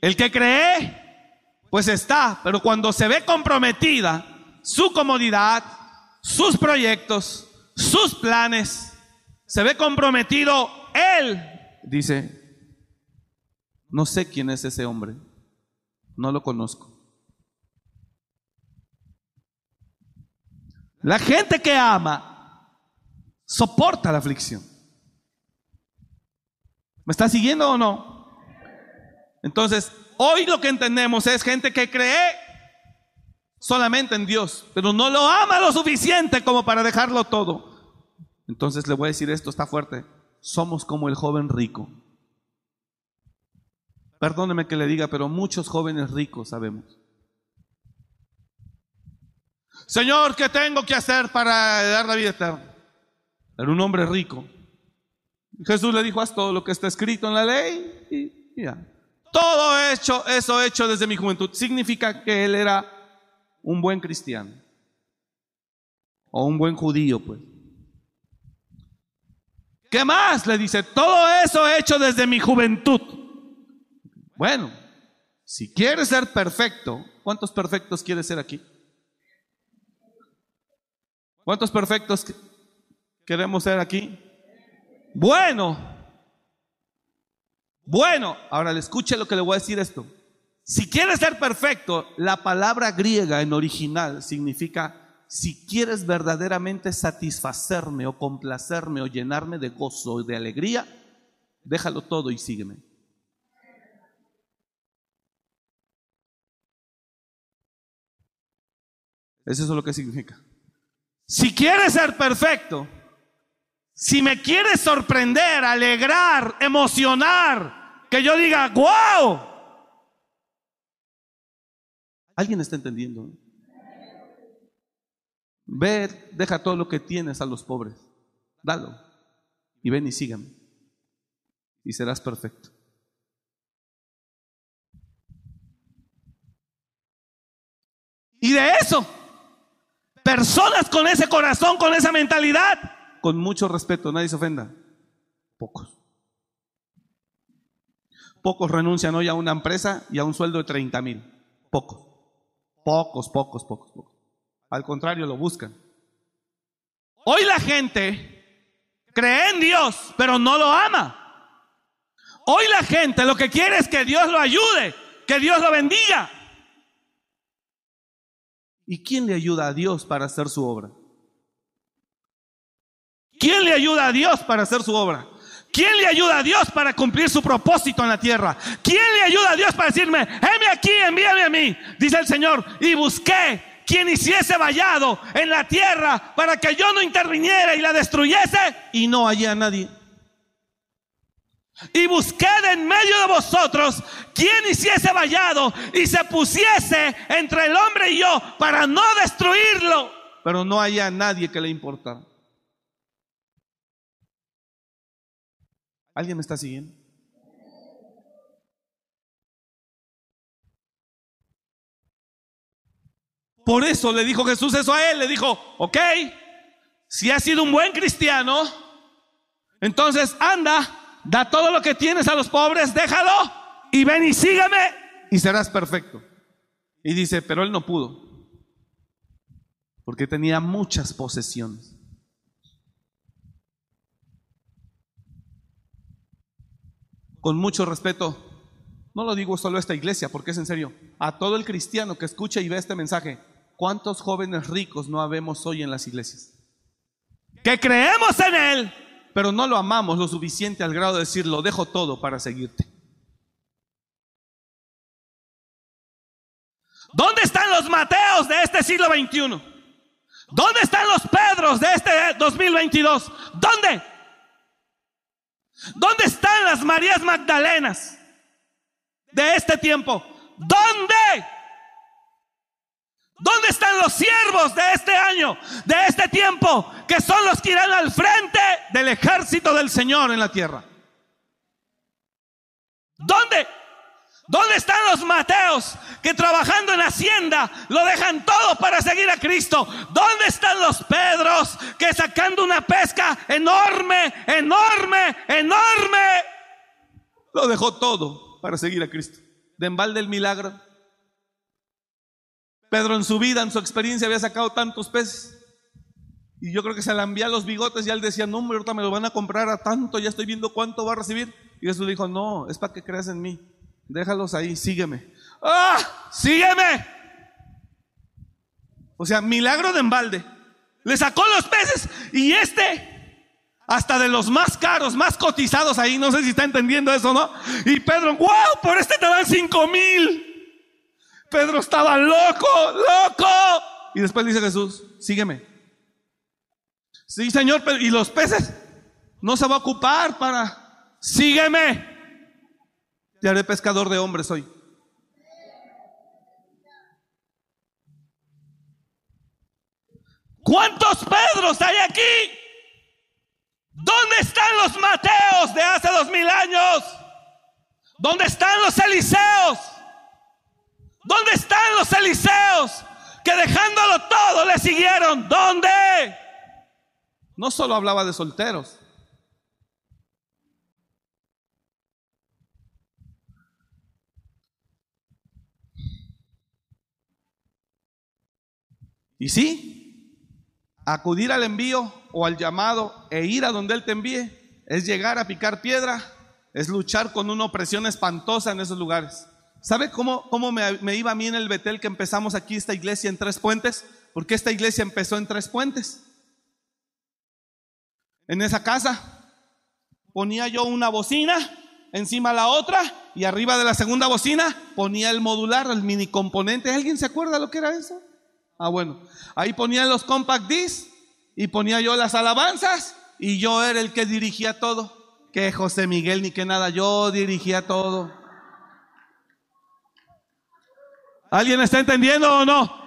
El que cree, pues está, pero cuando se ve comprometida su comodidad, sus proyectos, sus planes, se ve comprometido él dice, no sé quién es ese hombre, no lo conozco. La gente que ama soporta la aflicción. ¿Me está siguiendo o no? Entonces, hoy lo que entendemos es gente que cree solamente en Dios, pero no lo ama lo suficiente como para dejarlo todo. Entonces le voy a decir esto, está fuerte somos como el joven rico. Perdóneme que le diga, pero muchos jóvenes ricos sabemos. Señor, ¿qué tengo que hacer para dar la vida eterna? Era un hombre rico. Jesús le dijo, haz todo lo que está escrito en la ley y ya. Todo hecho, eso hecho desde mi juventud, significa que él era un buen cristiano. O un buen judío, pues. ¿Qué más? Le dice, todo eso he hecho desde mi juventud. Bueno, si quieres ser perfecto, ¿cuántos perfectos quieres ser aquí? ¿Cuántos perfectos queremos ser aquí? Bueno, bueno, ahora le escuche lo que le voy a decir esto. Si quieres ser perfecto, la palabra griega en original significa si quieres verdaderamente satisfacerme o complacerme o llenarme de gozo y de alegría, déjalo todo y sígueme. Eso es lo que significa. Si quieres ser perfecto, si me quieres sorprender, alegrar, emocionar, que yo diga, wow. ¿Alguien está entendiendo? Ve, deja todo lo que tienes a los pobres. Dalo. Y ven y sígame. Y serás perfecto. Y de eso, personas con ese corazón, con esa mentalidad, con mucho respeto, nadie se ofenda. Pocos. Pocos renuncian hoy a una empresa y a un sueldo de 30 mil. Pocos. Pocos, pocos, pocos, pocos. Al contrario, lo buscan. Hoy la gente cree en Dios, pero no lo ama. Hoy la gente lo que quiere es que Dios lo ayude, que Dios lo bendiga. ¿Y quién le ayuda a Dios para hacer su obra? ¿Quién le ayuda a Dios para hacer su obra? ¿Quién le ayuda a Dios para cumplir su propósito en la tierra? ¿Quién le ayuda a Dios para decirme, heme aquí, envíame a mí? Dice el Señor, y busqué quien hiciese vallado en la tierra para que yo no interviniera y la destruyese, y no hallé a nadie. Y busqué de en medio de vosotros quien hiciese vallado y se pusiese entre el hombre y yo para no destruirlo. Pero no haya nadie que le importara. ¿Alguien me está siguiendo? Por eso le dijo Jesús eso a él. Le dijo, ok, si has sido un buen cristiano, entonces anda, da todo lo que tienes a los pobres, déjalo y ven y sígueme y serás perfecto. Y dice, pero él no pudo, porque tenía muchas posesiones. con mucho respeto, no lo digo solo a esta iglesia, porque es en serio, a todo el cristiano que escucha y ve este mensaje, ¿cuántos jóvenes ricos no habemos hoy en las iglesias? Que creemos en Él, pero no lo amamos lo suficiente al grado de decir, lo dejo todo para seguirte. ¿Dónde están los Mateos de este siglo XXI? ¿Dónde están los Pedros de este 2022? ¿Dónde? ¿Dónde están las Marías Magdalenas de este tiempo? ¿Dónde? ¿Dónde están los siervos de este año, de este tiempo, que son los que irán al frente del ejército del Señor en la tierra? ¿Dónde? ¿Dónde están los Mateos que trabajando en Hacienda lo dejan todo para seguir a Cristo? ¿Dónde están los Pedros que sacando una pesca enorme, enorme, enorme, lo dejó todo para seguir a Cristo? De embalde el milagro. Pedro en su vida, en su experiencia, había sacado tantos peces. Y yo creo que se le envía los bigotes y él decía, no, hombre, ahorita me lo van a comprar a tanto, ya estoy viendo cuánto va a recibir. Y Jesús dijo, no, es para que creas en mí. Déjalos ahí, sígueme. ¡Ah! ¡Sígueme! O sea, milagro de embalde. Le sacó los peces y este, hasta de los más caros, más cotizados ahí, no sé si está entendiendo eso, ¿no? Y Pedro, wow, por este te dan cinco mil. Pedro estaba loco, loco. Y después dice Jesús, sígueme. Sí, Señor, y los peces no se va a ocupar para, sígueme. Te haré pescador de hombres hoy. ¿Cuántos Pedros hay aquí? ¿Dónde están los Mateos de hace dos mil años? ¿Dónde están los Eliseos? ¿Dónde están los Eliseos que dejándolo todo le siguieron? ¿Dónde? No solo hablaba de solteros, Y sí, acudir al envío o al llamado e ir a donde Él te envíe es llegar a picar piedra, es luchar con una opresión espantosa en esos lugares. ¿Sabe cómo, cómo me, me, iba a mí en el Betel que empezamos aquí esta iglesia en Tres Puentes? Porque esta iglesia empezó en Tres Puentes. En esa casa ponía yo una bocina, encima la otra, y arriba de la segunda bocina ponía el modular, el mini componente. ¿Alguien se acuerda lo que era eso? Ah, bueno. Ahí ponían los compact discs y ponía yo las alabanzas y yo era el que dirigía todo. Que José Miguel ni que nada, yo dirigía todo. ¿Alguien está entendiendo o no?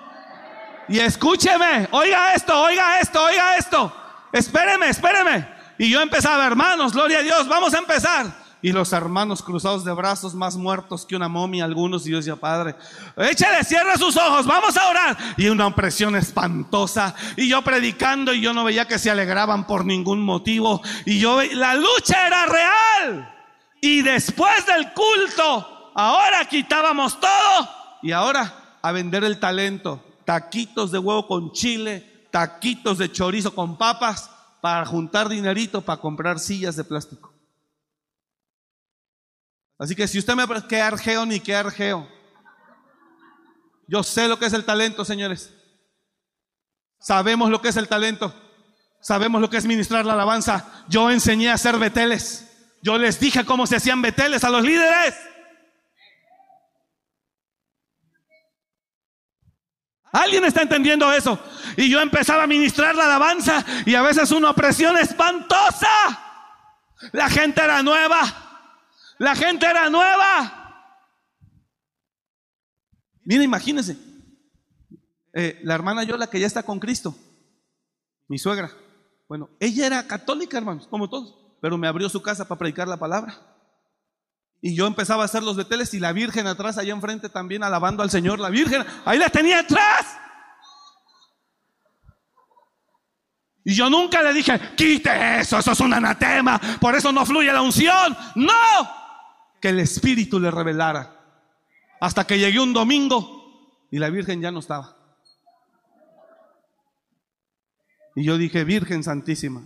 Y escúcheme, oiga esto, oiga esto, oiga esto. Espéreme, espéreme. Y yo empezaba, hermanos, gloria a Dios, vamos a empezar. Y los hermanos cruzados de brazos, más muertos que una momia, algunos, y yo decía, Padre, échale, cierra sus ojos, vamos a orar. Y una opresión espantosa. Y yo predicando, y yo no veía que se alegraban por ningún motivo. Y yo, la lucha era real. Y después del culto, ahora quitábamos todo. Y ahora a vender el talento. Taquitos de huevo con chile, taquitos de chorizo con papas, para juntar dinerito para comprar sillas de plástico. Así que si usted me que argeo ni que argeo. Yo sé lo que es el talento, señores. Sabemos lo que es el talento. Sabemos lo que es ministrar la alabanza. Yo enseñé a hacer beteles. Yo les dije cómo se hacían beteles a los líderes. ¿Alguien está entendiendo eso? Y yo empezaba a ministrar la alabanza y a veces una opresión espantosa. La gente era nueva. La gente era nueva. Mira, imagínense. Eh, la hermana Yola que ya está con Cristo. Mi suegra. Bueno, ella era católica, hermanos, como todos. Pero me abrió su casa para predicar la palabra. Y yo empezaba a hacer los beteles y la Virgen atrás, allá enfrente también alabando al Señor. La Virgen, ahí la tenía atrás. Y yo nunca le dije, quite eso, eso es un anatema, por eso no fluye la unción. No, que el Espíritu le revelara. Hasta que llegué un domingo y la Virgen ya no estaba. Y yo dije, Virgen Santísima.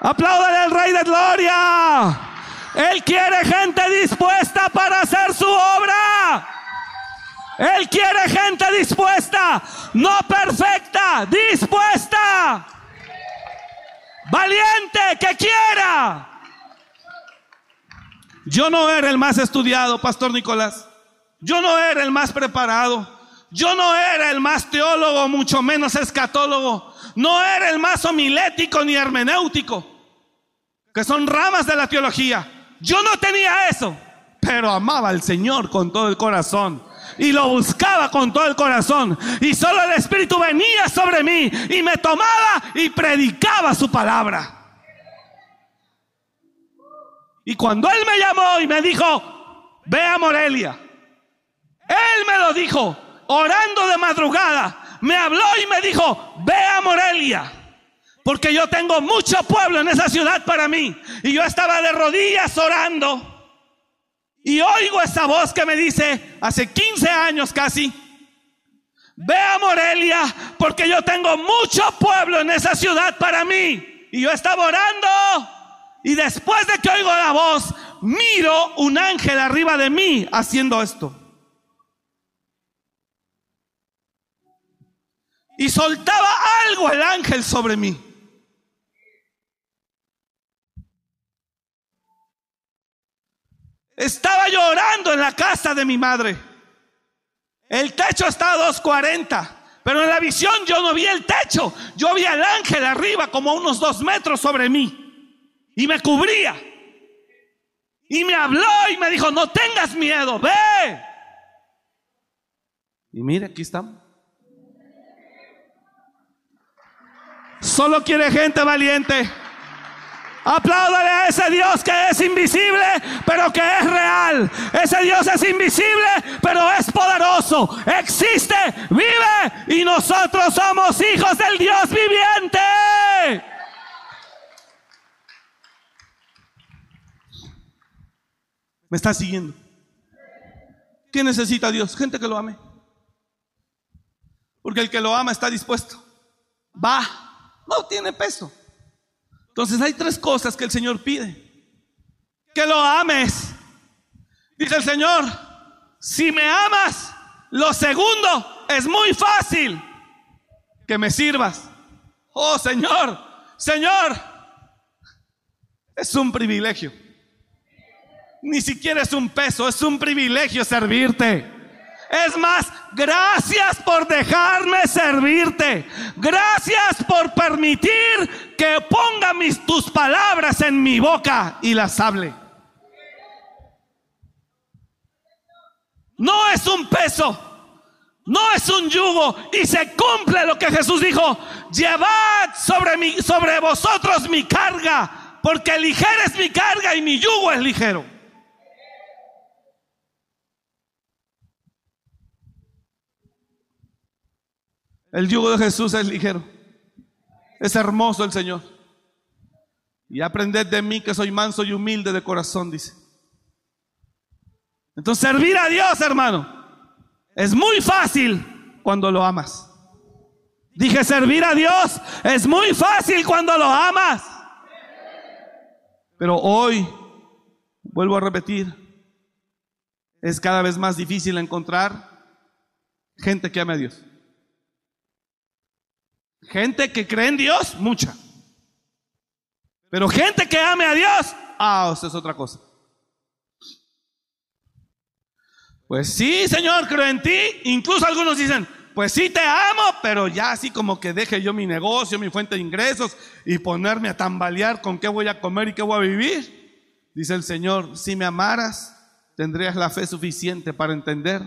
Apláudale al Rey de Gloria. Él quiere gente dispuesta para hacer su obra. Él quiere gente dispuesta, no perfecta, dispuesta. Valiente, que quiera. Yo no era el más estudiado, Pastor Nicolás. Yo no era el más preparado. Yo no era el más teólogo, mucho menos escatólogo. No era el más homilético ni hermenéutico, que son ramas de la teología. Yo no tenía eso, pero amaba al Señor con todo el corazón y lo buscaba con todo el corazón. Y solo el Espíritu venía sobre mí y me tomaba y predicaba su palabra. Y cuando Él me llamó y me dijo, ve a Morelia, Él me lo dijo, orando de madrugada, me habló y me dijo, ve a Morelia. Porque yo tengo mucho pueblo en esa ciudad para mí. Y yo estaba de rodillas orando. Y oigo esa voz que me dice, hace 15 años casi, ve a Morelia porque yo tengo mucho pueblo en esa ciudad para mí. Y yo estaba orando. Y después de que oigo la voz, miro un ángel arriba de mí haciendo esto. Y soltaba algo el ángel sobre mí. Estaba llorando en la casa de mi madre. El techo está a 240. Pero en la visión yo no vi el techo. Yo vi al ángel arriba como unos dos metros sobre mí. Y me cubría. Y me habló y me dijo, no tengas miedo, ve. Y mire, aquí estamos. Solo quiere gente valiente. Apláudale a ese Dios que es invisible, pero que es real. Ese Dios es invisible, pero es poderoso. Existe, vive y nosotros somos hijos del Dios viviente. ¿Me está siguiendo? ¿Qué necesita Dios? Gente que lo ame. Porque el que lo ama está dispuesto. Va. No tiene peso. Entonces hay tres cosas que el Señor pide. Que lo ames. Dice el Señor, si me amas, lo segundo es muy fácil. Que me sirvas. Oh Señor, Señor, es un privilegio. Ni siquiera es un peso, es un privilegio servirte. Es más, gracias por dejarme servirte. Gracias por permitir que ponga mis, tus palabras en mi boca y las hable. No es un peso. No es un yugo y se cumple lo que Jesús dijo, llevad sobre, sobre vosotros mi carga, porque ligera es mi carga y mi yugo es ligero. El yugo de Jesús es ligero. Es hermoso el Señor. Y aprended de mí que soy manso y humilde de corazón, dice. Entonces servir a Dios, hermano, es muy fácil cuando lo amas. Dije, servir a Dios es muy fácil cuando lo amas. Pero hoy, vuelvo a repetir, es cada vez más difícil encontrar gente que ame a Dios. Gente que cree en Dios, mucha. Pero gente que ame a Dios, ah, eso es otra cosa. Pues sí, Señor, creo en ti. Incluso algunos dicen, pues sí te amo, pero ya así como que deje yo mi negocio, mi fuente de ingresos y ponerme a tambalear con qué voy a comer y qué voy a vivir. Dice el Señor, si me amaras, tendrías la fe suficiente para entender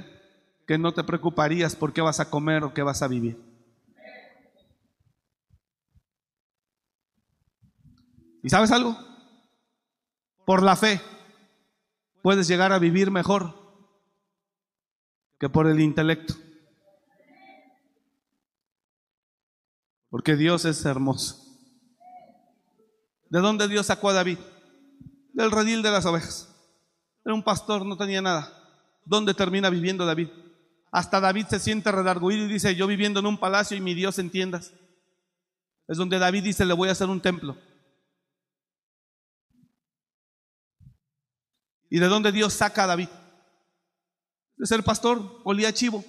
que no te preocuparías por qué vas a comer o qué vas a vivir. ¿Y sabes algo? Por la fe puedes llegar a vivir mejor que por el intelecto. Porque Dios es hermoso. ¿De dónde Dios sacó a David? Del redil de las ovejas. Era un pastor, no tenía nada. ¿Dónde termina viviendo David? Hasta David se siente redarguido y dice, yo viviendo en un palacio y mi Dios en tiendas. Es donde David dice, le voy a hacer un templo. ¿Y de dónde Dios saca a David? De ser pastor, olía chivo,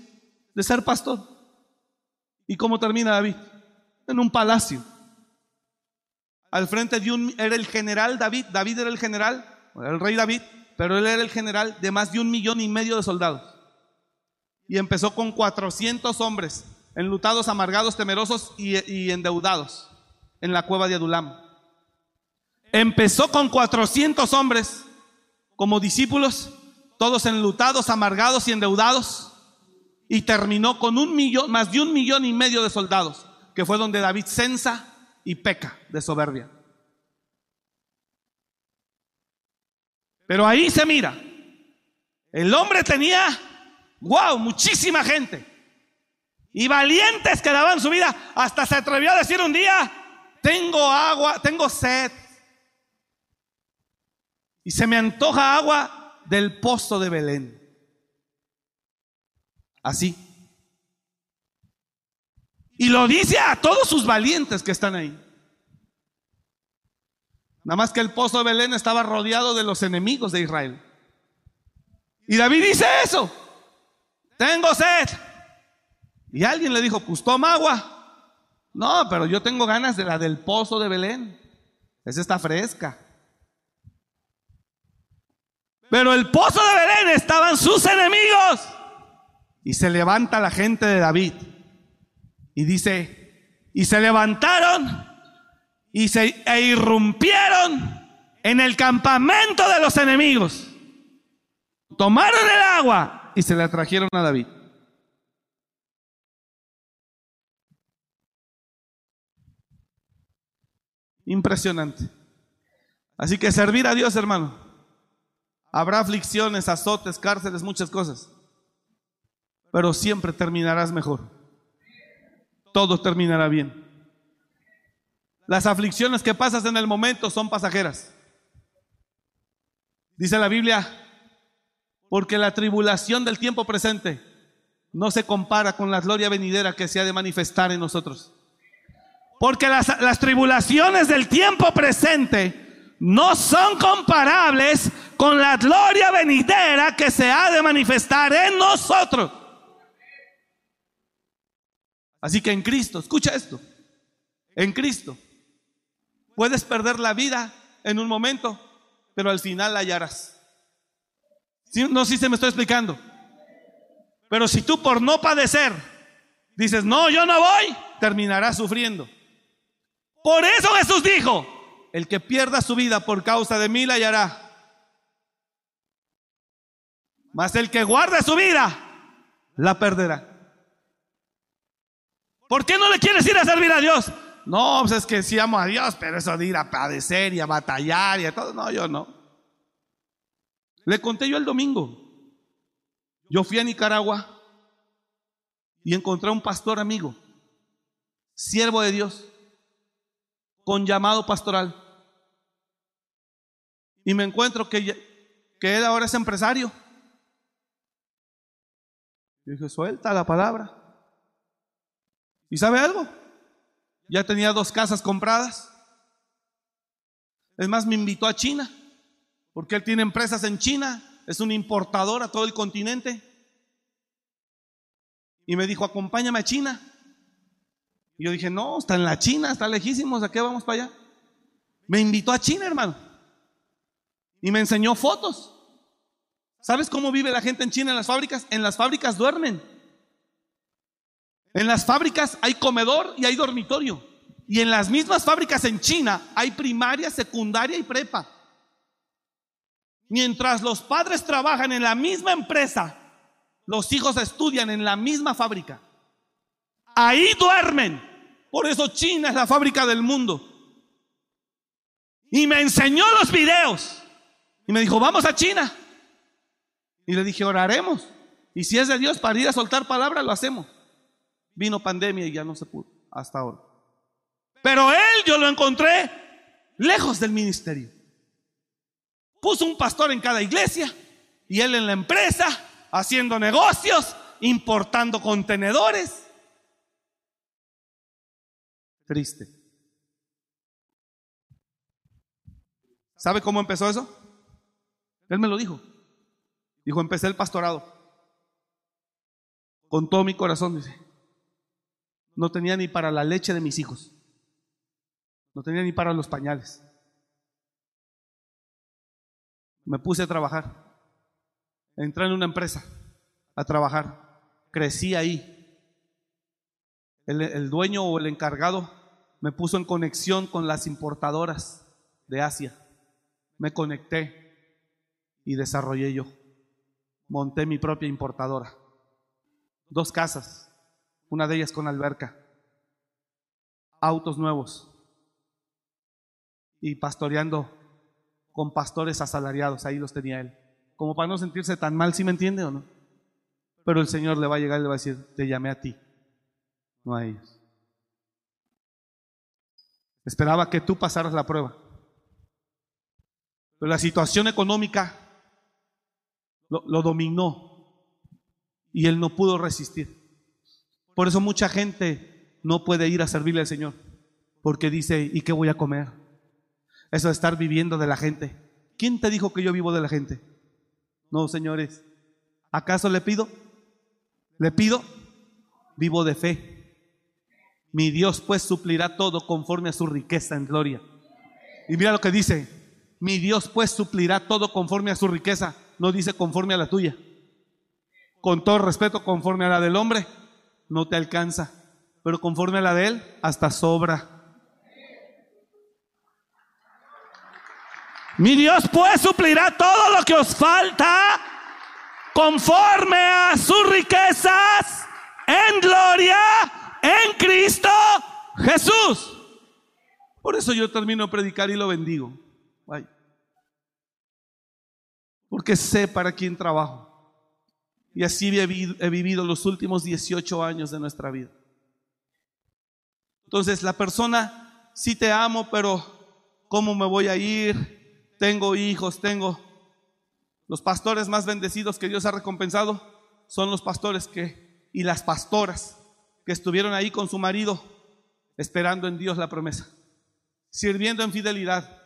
de ser pastor. ¿Y cómo termina David? En un palacio. Al frente de un, era el general David, David era el general, era el rey David, pero él era el general de más de un millón y medio de soldados. Y empezó con 400 hombres, enlutados, amargados, temerosos y, y endeudados en la cueva de Adulam. Empezó con 400 hombres como discípulos, todos enlutados, amargados y endeudados, y terminó con un millón, más de un millón y medio de soldados, que fue donde David censa y peca de soberbia. Pero ahí se mira, el hombre tenía, wow, muchísima gente, y valientes que daban su vida, hasta se atrevió a decir un día, tengo agua, tengo sed, y se me antoja agua del pozo de Belén. Así. Y lo dice a todos sus valientes que están ahí. Nada más que el pozo de Belén estaba rodeado de los enemigos de Israel. Y David dice eso. Tengo sed. Y alguien le dijo, pues agua. No, pero yo tengo ganas de la del pozo de Belén. Esa está fresca. Pero el pozo de Belén estaban sus enemigos. Y se levanta la gente de David. Y dice, y se levantaron y se e irrumpieron en el campamento de los enemigos. Tomaron el agua y se la trajeron a David. Impresionante. Así que servir a Dios, hermano, Habrá aflicciones, azotes, cárceles, muchas cosas. Pero siempre terminarás mejor. Todo terminará bien. Las aflicciones que pasas en el momento son pasajeras. Dice la Biblia, porque la tribulación del tiempo presente no se compara con la gloria venidera que se ha de manifestar en nosotros. Porque las, las tribulaciones del tiempo presente no son comparables con la gloria venidera que se ha de manifestar en nosotros. Así que en Cristo, escucha esto, en Cristo puedes perder la vida en un momento, pero al final la hallarás. No sé si se me estoy explicando. Pero si tú por no padecer dices, no, yo no voy, terminarás sufriendo. Por eso Jesús dijo, el que pierda su vida por causa de mí la hallará. Mas el que guarde su vida la perderá. ¿Por qué no le quieres ir a servir a Dios? No, pues es que sí amo a Dios, pero eso de ir a padecer y a batallar y a todo, no, yo no. Le conté yo el domingo. Yo fui a Nicaragua y encontré un pastor amigo, siervo de Dios, con llamado pastoral y me encuentro que, que él ahora es empresario. Y dije, suelta la palabra. ¿Y sabe algo? Ya tenía dos casas compradas. Es más, me invitó a China, porque él tiene empresas en China, es un importador a todo el continente. Y me dijo, acompáñame a China. Y yo dije, no, está en la China, está lejísimos, ¿a qué vamos para allá? Me invitó a China, hermano. Y me enseñó fotos. ¿Sabes cómo vive la gente en China en las fábricas? En las fábricas duermen. En las fábricas hay comedor y hay dormitorio. Y en las mismas fábricas en China hay primaria, secundaria y prepa. Mientras los padres trabajan en la misma empresa, los hijos estudian en la misma fábrica. Ahí duermen. Por eso China es la fábrica del mundo. Y me enseñó los videos. Y me dijo, vamos a China. Y le dije, oraremos. Y si es de Dios para ir a soltar palabra, lo hacemos. Vino pandemia y ya no se pudo hasta ahora. Pero él yo lo encontré lejos del ministerio. Puso un pastor en cada iglesia y él en la empresa, haciendo negocios, importando contenedores. Triste. ¿Sabe cómo empezó eso? Él me lo dijo. Dijo, empecé el pastorado. Con todo mi corazón, dice. No tenía ni para la leche de mis hijos. No tenía ni para los pañales. Me puse a trabajar. Entré en una empresa a trabajar. Crecí ahí. El, el, dueño o el encargado me puso en conexión con las importadoras de Asia. Me conecté y desarrollé yo. Monté mi propia importadora. Dos casas, una de ellas con alberca. Autos nuevos. Y pastoreando con pastores asalariados, ahí los tenía él. Como para no sentirse tan mal, ¿sí me entiende o no? Pero el Señor le va a llegar y le va a decir, te llamé a ti, no a ellos. Esperaba que tú pasaras la prueba. Pero la situación económica lo, dominó y él no pudo resistir. Por eso mucha gente no puede ir a servirle al Señor, porque dice, ¿y qué voy a comer? Eso de estar viviendo de la gente. ¿Quién te dijo que yo vivo de la gente? No, señores. ¿Acaso le pido? ¿Le pido? Vivo de fe. Mi Dios pues suplirá todo conforme a su riqueza en gloria. Y mira lo que dice, mi Dios pues suplirá todo conforme a su riqueza, no dice conforme a la tuya. Con todo respeto, conforme a la del hombre, no te alcanza, pero conforme a la de él, hasta sobra. Mi Dios pues suplirá todo lo que os falta conforme a sus riquezas en gloria en Cristo Jesús. Por eso yo termino de predicar y lo bendigo. Ay. Porque sé para quién trabajo. Y así he vivido, los últimos 18 años de nuestra vida. Entonces la persona, sí te amo, pero ¿cómo me voy a ir? tengo hijos, tengo... Los pastores más bendecidos que Dios ha recompensado son los pastores que y las pastoras que estuvieron ahí con su marido esperando en Dios la promesa, sirviendo en fidelidad.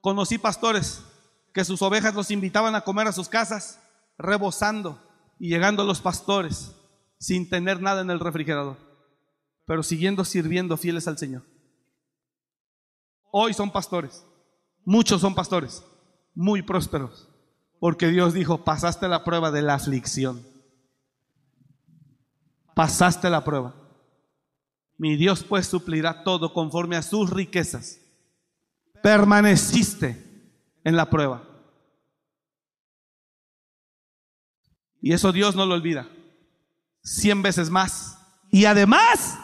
Conocí pastores que sus ovejas los invitaban a comer a sus casas, rebosando y llegando los pastores sin tener nada en el refrigerador, pero siguiendo sirviendo fieles al Señor. Hoy son pastores Muchos son pastores, muy prósperos, porque Dios dijo, pasaste la prueba de la aflicción. Pasaste la prueba. Mi Dios pues suplirá todo conforme a sus riquezas. Permaneciste en la prueba. Y eso Dios no lo olvida. Cien veces más. Y además,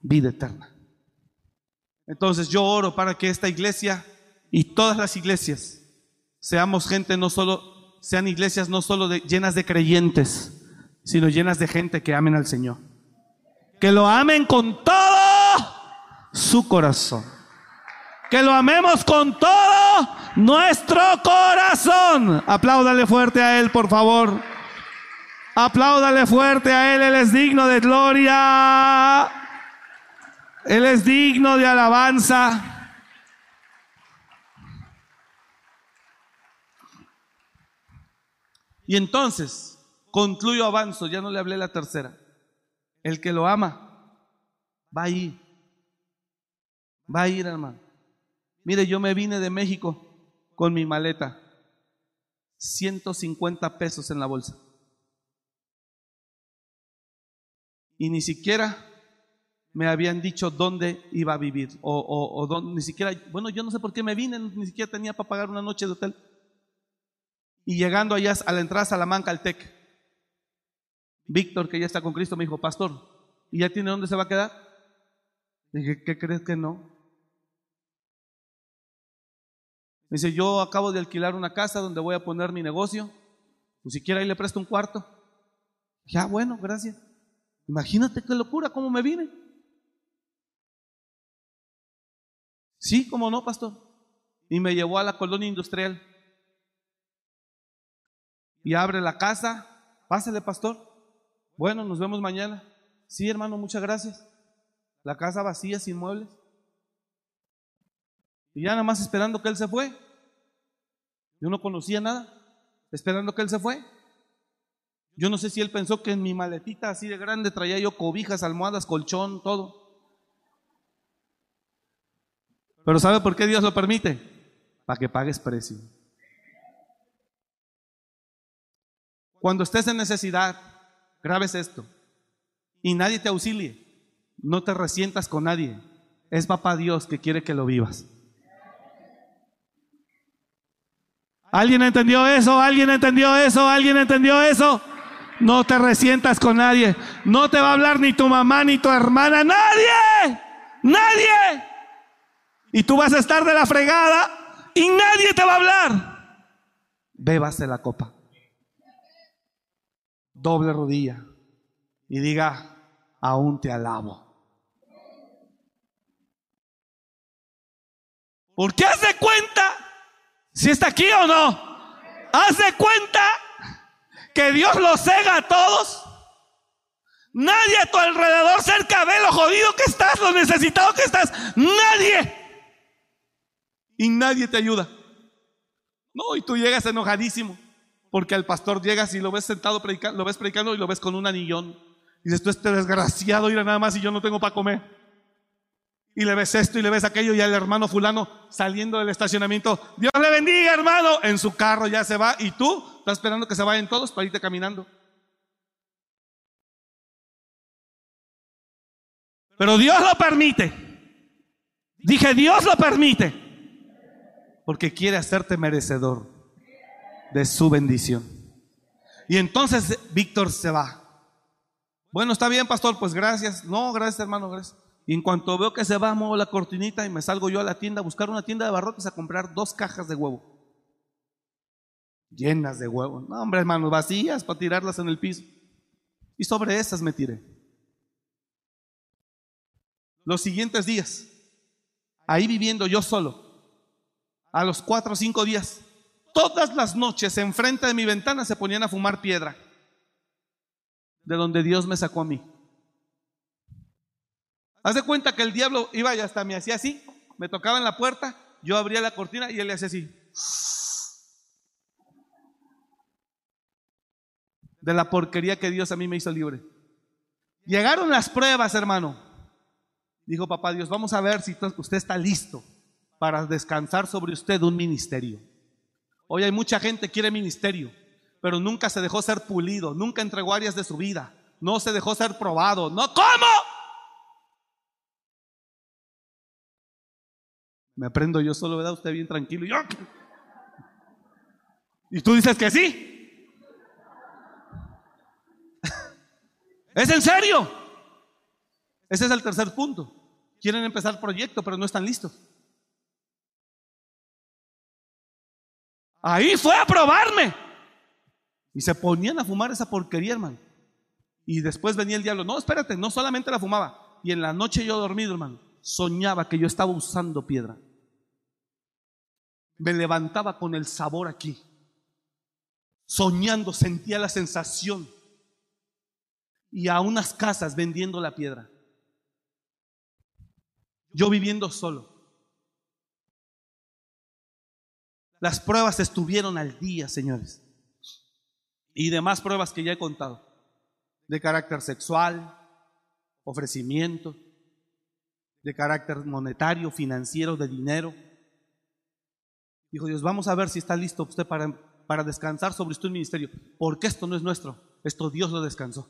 vida eterna. Entonces yo oro para que esta iglesia y todas las iglesias seamos gente no solo, sean iglesias no solo llenas de creyentes, sino llenas de gente que amen al Señor. Que lo amen con todo su corazón. Que lo amemos con todo nuestro corazón. Apláudale fuerte a Él, por favor. Apláudale fuerte a Él. Él es digno de gloria. Él es digno de alabanza. Y entonces, concluyo, avanzo, ya no le hablé la tercera. El que lo ama Va a ir. Va a ir, hermano. Mire, yo me vine de México con mi maleta. 150 pesos en la bolsa. Y ni siquiera me habían dicho dónde iba a vivir. O, dónde, ni siquiera, bueno, yo no sé por qué me vine, ni siquiera tenía para pagar una noche de hotel. Y llegando allá a la entrada a Salamanca, al TEC, Víctor, que ya está con Cristo, me dijo, pastor, ¿y ya tiene dónde se va a quedar? Dije, ¿qué crees que no? Me dice, yo acabo de alquilar una casa donde voy a poner mi negocio. Pues si quiere ahí le presto un cuarto. Ya, bueno, gracias. Imagínate qué locura, cómo me vine. Sí, cómo no, pastor. Y me llevó a la colonia industrial. Y abre la casa. Pásale, pastor. Bueno, nos vemos mañana. Sí, hermano, muchas gracias. La casa vacía, sin muebles. Y ya nada más esperando que él se fue. Yo no conocía nada, esperando que él se fue. Yo no sé si él pensó que en mi maletita así de grande traía yo cobijas, almohadas, colchón, todo. Pero ¿sabe por qué Dios lo permite? Para que pagues precio. Cuando estés en necesidad, grabes esto. Y nadie te auxilie. No te resientas con nadie. Es papá Dios que quiere que lo vivas. ¿Alguien entendió eso? ¿Alguien entendió eso? ¿Alguien entendió eso? No te resientas con nadie. No te va a hablar ni tu mamá ni tu hermana. Nadie. Nadie. Y tú vas a estar de la fregada y nadie te va a hablar. Bébase la copa. Doble rodilla. Y diga, aún te alabo. ¿Por qué hace cuenta si está aquí o no? Haz de cuenta que Dios los cega a todos. Nadie a tu alrededor cerca ve lo jodido que estás, lo necesitado que estás. Nadie. Y nadie te ayuda. No, y tú llegas enojadísimo. Porque al pastor llegas y lo ves sentado predicando, lo ves predicando y lo ves con un anillón. Y dices, tú este desgraciado, ir nada más y yo no tengo para comer y le ves esto y le ves aquello y al hermano fulano saliendo del estacionamiento, Dios le bendiga hermano, en su carro ya se va y tú estás esperando que se vayan todos para irte caminando. Pero Dios lo permite. Dije, Dios lo permite. Porque quiere hacerte merecedor de su bendición. Y entonces Víctor se va. Bueno, está bien, pastor, pues gracias. No, gracias, hermano, gracias. Y en cuanto veo que se va, muevo la cortinita y me salgo yo a la tienda a buscar una tienda de barrotes a comprar dos cajas de huevo. Llenas de huevo. No, hombre, hermano, vacías para tirarlas en el piso. Y sobre esas me tiré. Los siguientes días, ahí viviendo yo solo, a los cuatro o cinco días, todas las noches enfrente de mi ventana se ponían a fumar piedra, de donde Dios me sacó a mí. Haz de cuenta que el diablo iba y hasta me hacía así, me tocaba en la puerta, yo abría la cortina y él le hacía así. De la porquería que Dios a mí me hizo libre. Llegaron las pruebas, hermano. Dijo papá Dios, vamos a ver si usted está listo para descansar sobre usted un ministerio. Hoy hay mucha gente que quiere ministerio, pero nunca se dejó ser pulido, nunca entregó áreas de su vida, no se dejó ser probado. No, ¿cómo? Me aprendo yo solo, ¿verdad? Usted bien tranquilo. Y, y tú dices que sí. ¿Es en serio? Ese es el tercer punto. Quieren empezar el proyecto, pero no están listos. Ahí fue a probarme. Y se ponían a fumar esa porquería, hermano. Y después venía el diablo. No, espérate, no solamente la fumaba. Y en la noche yo dormido, hermano, soñaba que yo estaba usando piedra me levantaba con el sabor aquí. Soñando, sentía la sensación. Y a unas casas vendiendo la piedra. Yo viviendo solo. Las pruebas estuvieron al día, señores. Y demás pruebas que ya he contado. De carácter sexual, ofrecimiento, de carácter monetario, financiero, de dinero. Dijo Dios, vamos a ver si está listo usted para, para descansar sobre usted ministerio, porque esto no es nuestro, esto Dios lo descansó.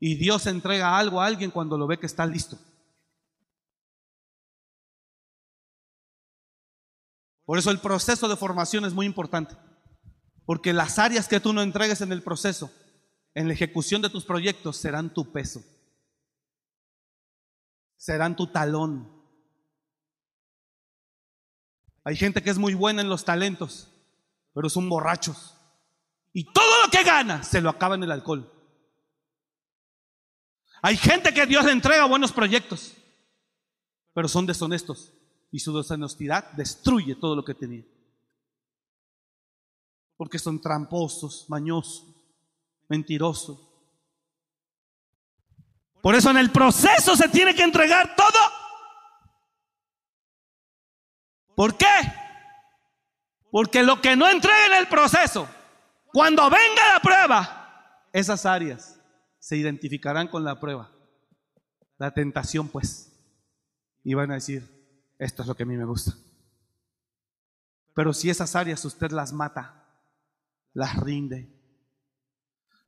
Y Dios entrega algo a alguien cuando lo ve que está listo. Por eso el proceso de formación es muy importante, porque las áreas que tú no entregues en el proceso, en la ejecución de tus proyectos, serán tu peso, serán tu talón. Hay gente que es muy buena en los talentos, pero son borrachos. Y todo lo que gana se lo acaba en el alcohol. Hay gente que Dios le entrega buenos proyectos, pero son deshonestos y su deshonestidad destruye todo lo que tenía. Porque son tramposos, mañosos, mentirosos. Por eso en el proceso se tiene que entregar todo. ¿Por qué? Porque lo que no entrega en el proceso, cuando venga la prueba, esas áreas se identificarán con la prueba. La tentación, pues. Y van a decir, esto es lo que a mí me gusta. Pero si esas áreas usted las mata, las rinde,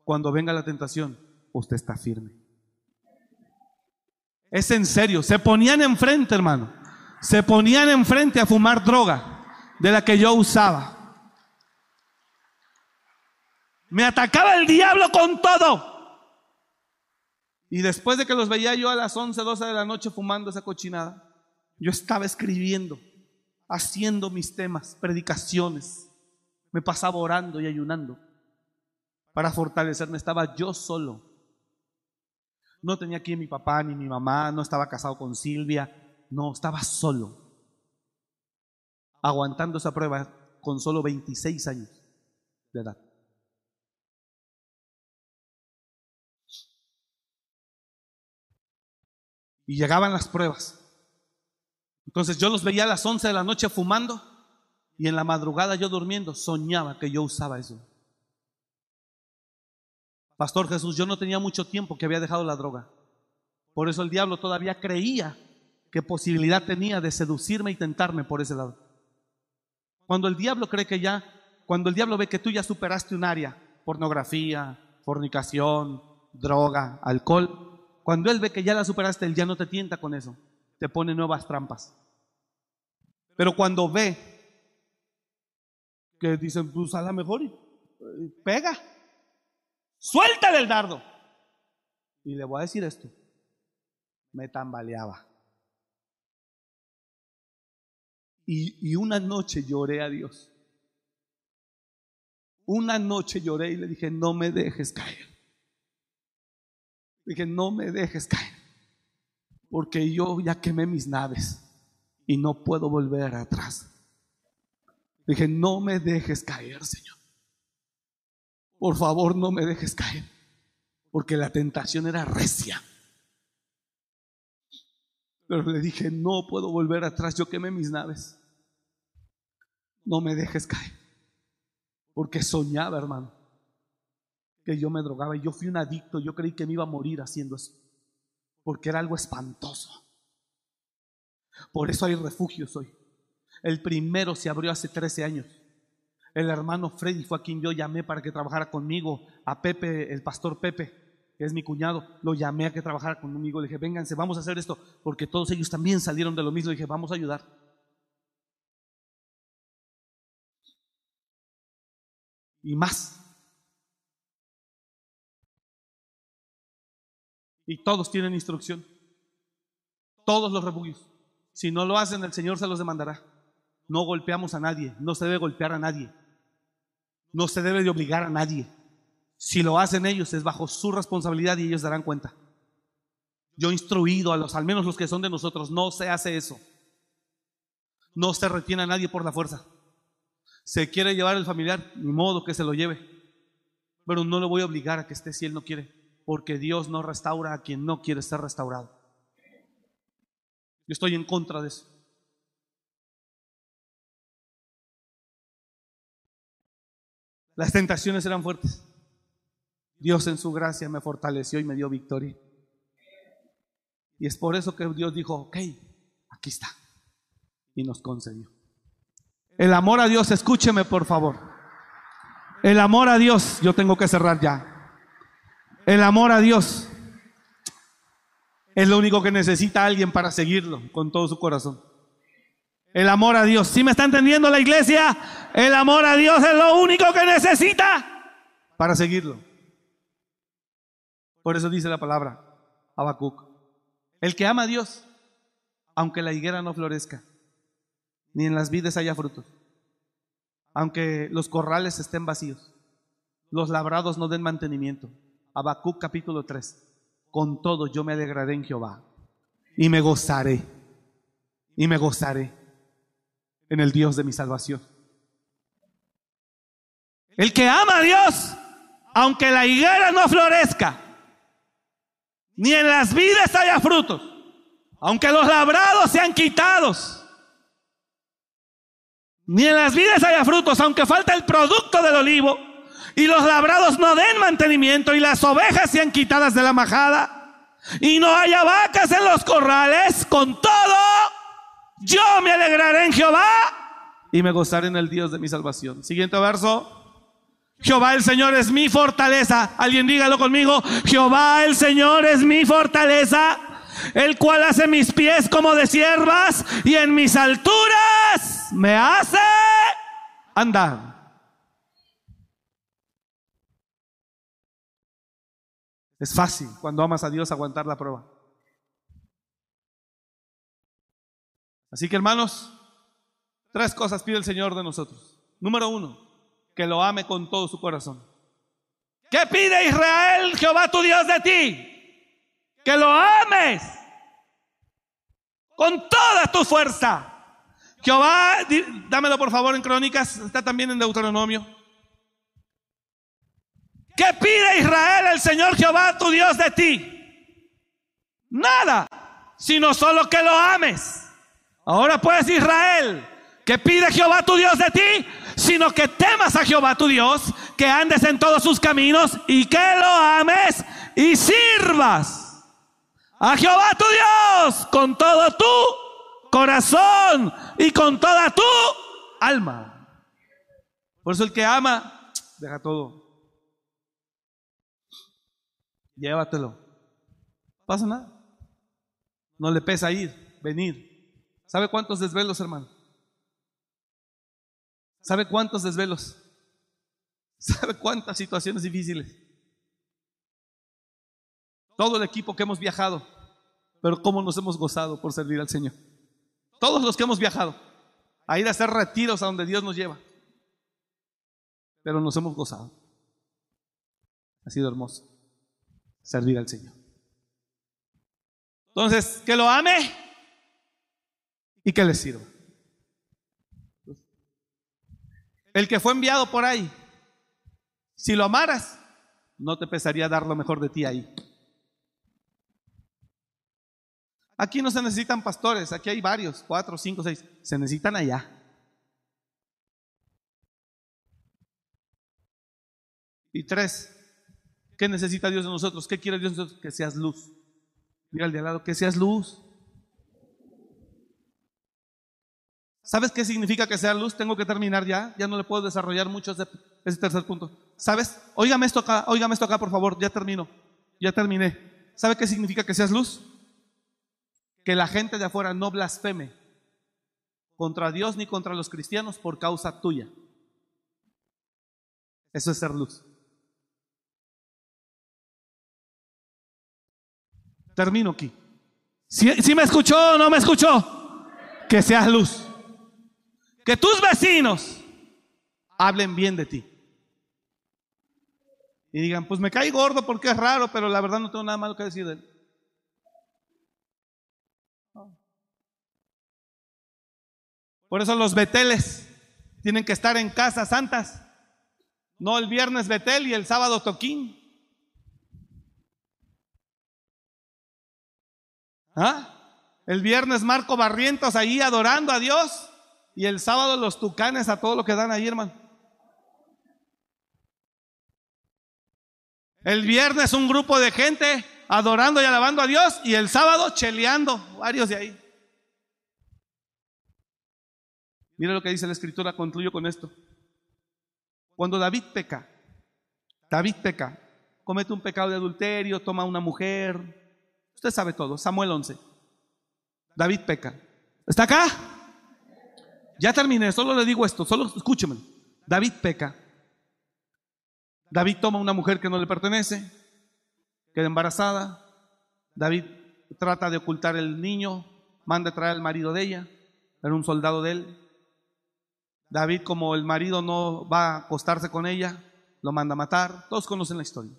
cuando venga la tentación, usted está firme. Es en serio, se ponían enfrente, hermano. Se ponían enfrente a fumar droga de la que yo usaba. Me atacaba el diablo con todo. Y después de que los veía yo a las 11, 12 de la noche fumando esa cochinada, yo estaba escribiendo, haciendo mis temas, predicaciones. Me pasaba orando y ayunando para fortalecerme. Estaba yo solo. No tenía aquí mi papá ni mi mamá, no estaba casado con Silvia, no, estaba solo. Aguantando esa prueba con solo 26 años de edad. Y llegaban las pruebas. Entonces yo los veía a las 11 de la noche fumando y en la madrugada yo durmiendo soñaba que yo usaba eso. Pastor Jesús, yo no tenía mucho tiempo que había dejado la droga. Por eso el diablo todavía creía que posibilidad tenía de seducirme y tentarme por ese lado. Cuando el diablo cree que ya, cuando el diablo ve que tú ya superaste un área, pornografía, fornicación, droga, alcohol, cuando Él ve que ya la superaste, Él ya no te tienta con eso. Te pone nuevas trampas. Pero cuando ve que dicen, pues a lo mejor pega, suéltale el dardo. Y le voy a decir esto, me tambaleaba. Y, una noche lloré a Dios. Una noche lloré y le dije, no me dejes caer. Dije, no me dejes caer, porque yo ya quemé mis naves y no puedo volver atrás. Dije, no me dejes caer, Señor. Por favor, no me dejes caer, porque la tentación era recia. Pero le dije, no puedo volver atrás, yo quemé mis naves. No me dejes caer, porque soñaba, hermano que yo me drogaba y yo fui un adicto, yo creí que me iba a morir haciendo eso, porque era algo espantoso. Por eso hay refugios hoy. El primero se abrió hace 13 años. El hermano Freddy fue a quien yo llamé para que trabajara conmigo, a Pepe, el pastor Pepe, que es mi cuñado, lo llamé a que trabajara conmigo. Le dije, vénganse, vamos a hacer esto, porque todos ellos también salieron de lo mismo. Le dije, vamos a ayudar. Y más, Y todos tienen instrucción. Todos los refugios. Si no lo hacen, el Señor se los demandará. No golpeamos a nadie. No se debe golpear a nadie. No se debe de obligar a nadie. Si lo hacen ellos, es bajo su responsabilidad y ellos darán cuenta. Yo he instruido a los, al menos los que son de nosotros, no se hace eso. No se retiene a nadie por la fuerza. Se quiere llevar el familiar, ni modo que se lo lleve. Pero no le voy a obligar a que esté si él no quiere porque Dios no restaura a quien no quiere ser restaurado. Yo estoy en contra de eso. Las tentaciones eran fuertes. Dios en su gracia me fortaleció y me dio victoria. Y es por eso que Dios dijo, ok, aquí está. Y nos concedió. El amor a Dios, escúcheme por favor. El amor a Dios, yo tengo que cerrar ya. El amor a Dios es lo único que necesita alguien para seguirlo con todo su corazón. El amor a Dios. ¿Sí me está entendiendo la iglesia? El amor a Dios es lo único que necesita para seguirlo. Por eso dice la palabra Habacuc. El que ama a Dios, aunque la higuera no florezca, ni en las vides haya frutos, aunque los corrales estén vacíos, los labrados no den mantenimiento. Habacuc capítulo 3. Con todo yo me alegraré en Jehová y me gozaré y me gozaré en el Dios de mi salvación. El que ama a Dios, aunque la higuera no florezca, ni en las vides haya frutos, aunque los labrados sean quitados, ni en las vides haya frutos, aunque falta el producto del olivo, y los labrados no den mantenimiento, y las ovejas sean quitadas de la majada, y no haya vacas en los corrales, con todo, yo me alegraré en Jehová y me gozaré en el Dios de mi salvación. Siguiente verso. Jehová el Señor es mi fortaleza. Alguien dígalo conmigo. Jehová el Señor es mi fortaleza, el cual hace mis pies como de siervas y en mis alturas me hace andar. Es fácil cuando amas a Dios aguantar la prueba. Así que hermanos, tres cosas pide el Señor de nosotros. Número uno, que lo ame con todo su corazón. ¿Qué pide Israel, Jehová tu Dios de ti? Que lo ames con toda tu fuerza. Jehová, dámelo por favor en Crónicas, está también en Deuteronomio. ¿Qué pide Israel el Señor Jehová tu Dios de ti? Nada, sino solo que lo ames. Ahora pues Israel, que pide Jehová tu Dios de ti, sino que temas a Jehová tu Dios, que andes en todos sus caminos y que lo ames y sirvas a Jehová tu Dios con todo tu corazón y con toda tu alma. Por eso el que ama, deja todo. Llévatelo. pasa nada. No le pesa ir, venir. ¿Sabe cuántos desvelos, hermano? ¿Sabe cuántos desvelos? ¿Sabe cuántas situaciones difíciles? Todo el equipo que hemos viajado, pero cómo nos hemos gozado por servir al Señor. Todos los que hemos viajado, a ir a hacer retiros a donde Dios nos lleva. Pero nos hemos gozado. Ha sido hermoso servir al Señor. Entonces, que lo ame y que le sirva. El que fue enviado por ahí, si lo amaras, no te pesaría dar lo mejor de ti ahí. Aquí no se necesitan pastores, aquí hay varios, cuatro, cinco, seis, se necesitan allá. Y tres, ¿qué necesita Dios de nosotros? ¿Qué quiere Dios de nosotros? Que seas luz. Mira al de al lado, que seas luz. ¿Sabes qué significa que sea luz? Tengo que terminar ya, ya no le puedo desarrollar mucho ese, tercer punto. ¿Sabes? Óigame esto acá, óigame esto acá, por favor, ya termino, ya terminé. ¿Sabe qué significa que seas luz? Que la gente de afuera no blasfeme contra Dios ni contra los cristianos por causa tuya. Eso es ser luz. Termino aquí. Si, me escuchó o no me escuchó, que seas luz. Que tus vecinos hablen bien de ti. Y digan, pues me cae gordo porque es raro, pero la verdad no tengo nada malo que decir de él. Por eso los beteles tienen que estar en casas santas. No el viernes betel y el sábado toquín. ¿Ah? El viernes Marco Barrientos ahí adorando a Dios. Y el sábado los tucanes a todo lo que dan ahí, hermano. El viernes un grupo de gente adorando y alabando a Dios y el sábado cheleando, varios de ahí. Mira lo que dice la escritura, concluyo con esto. Cuando David peca, David peca, comete un pecado de adulterio, toma una mujer, usted sabe todo, Samuel 11. David peca. ¿Está acá? Ya terminé, solo le digo esto, solo escúcheme. David peca. David toma una mujer que no le pertenece, queda embarazada. David trata de ocultar el niño, manda a traer al marido de ella, era un soldado de él. David, como el marido no va a acostarse con ella, lo manda a matar. Todos conocen la historia.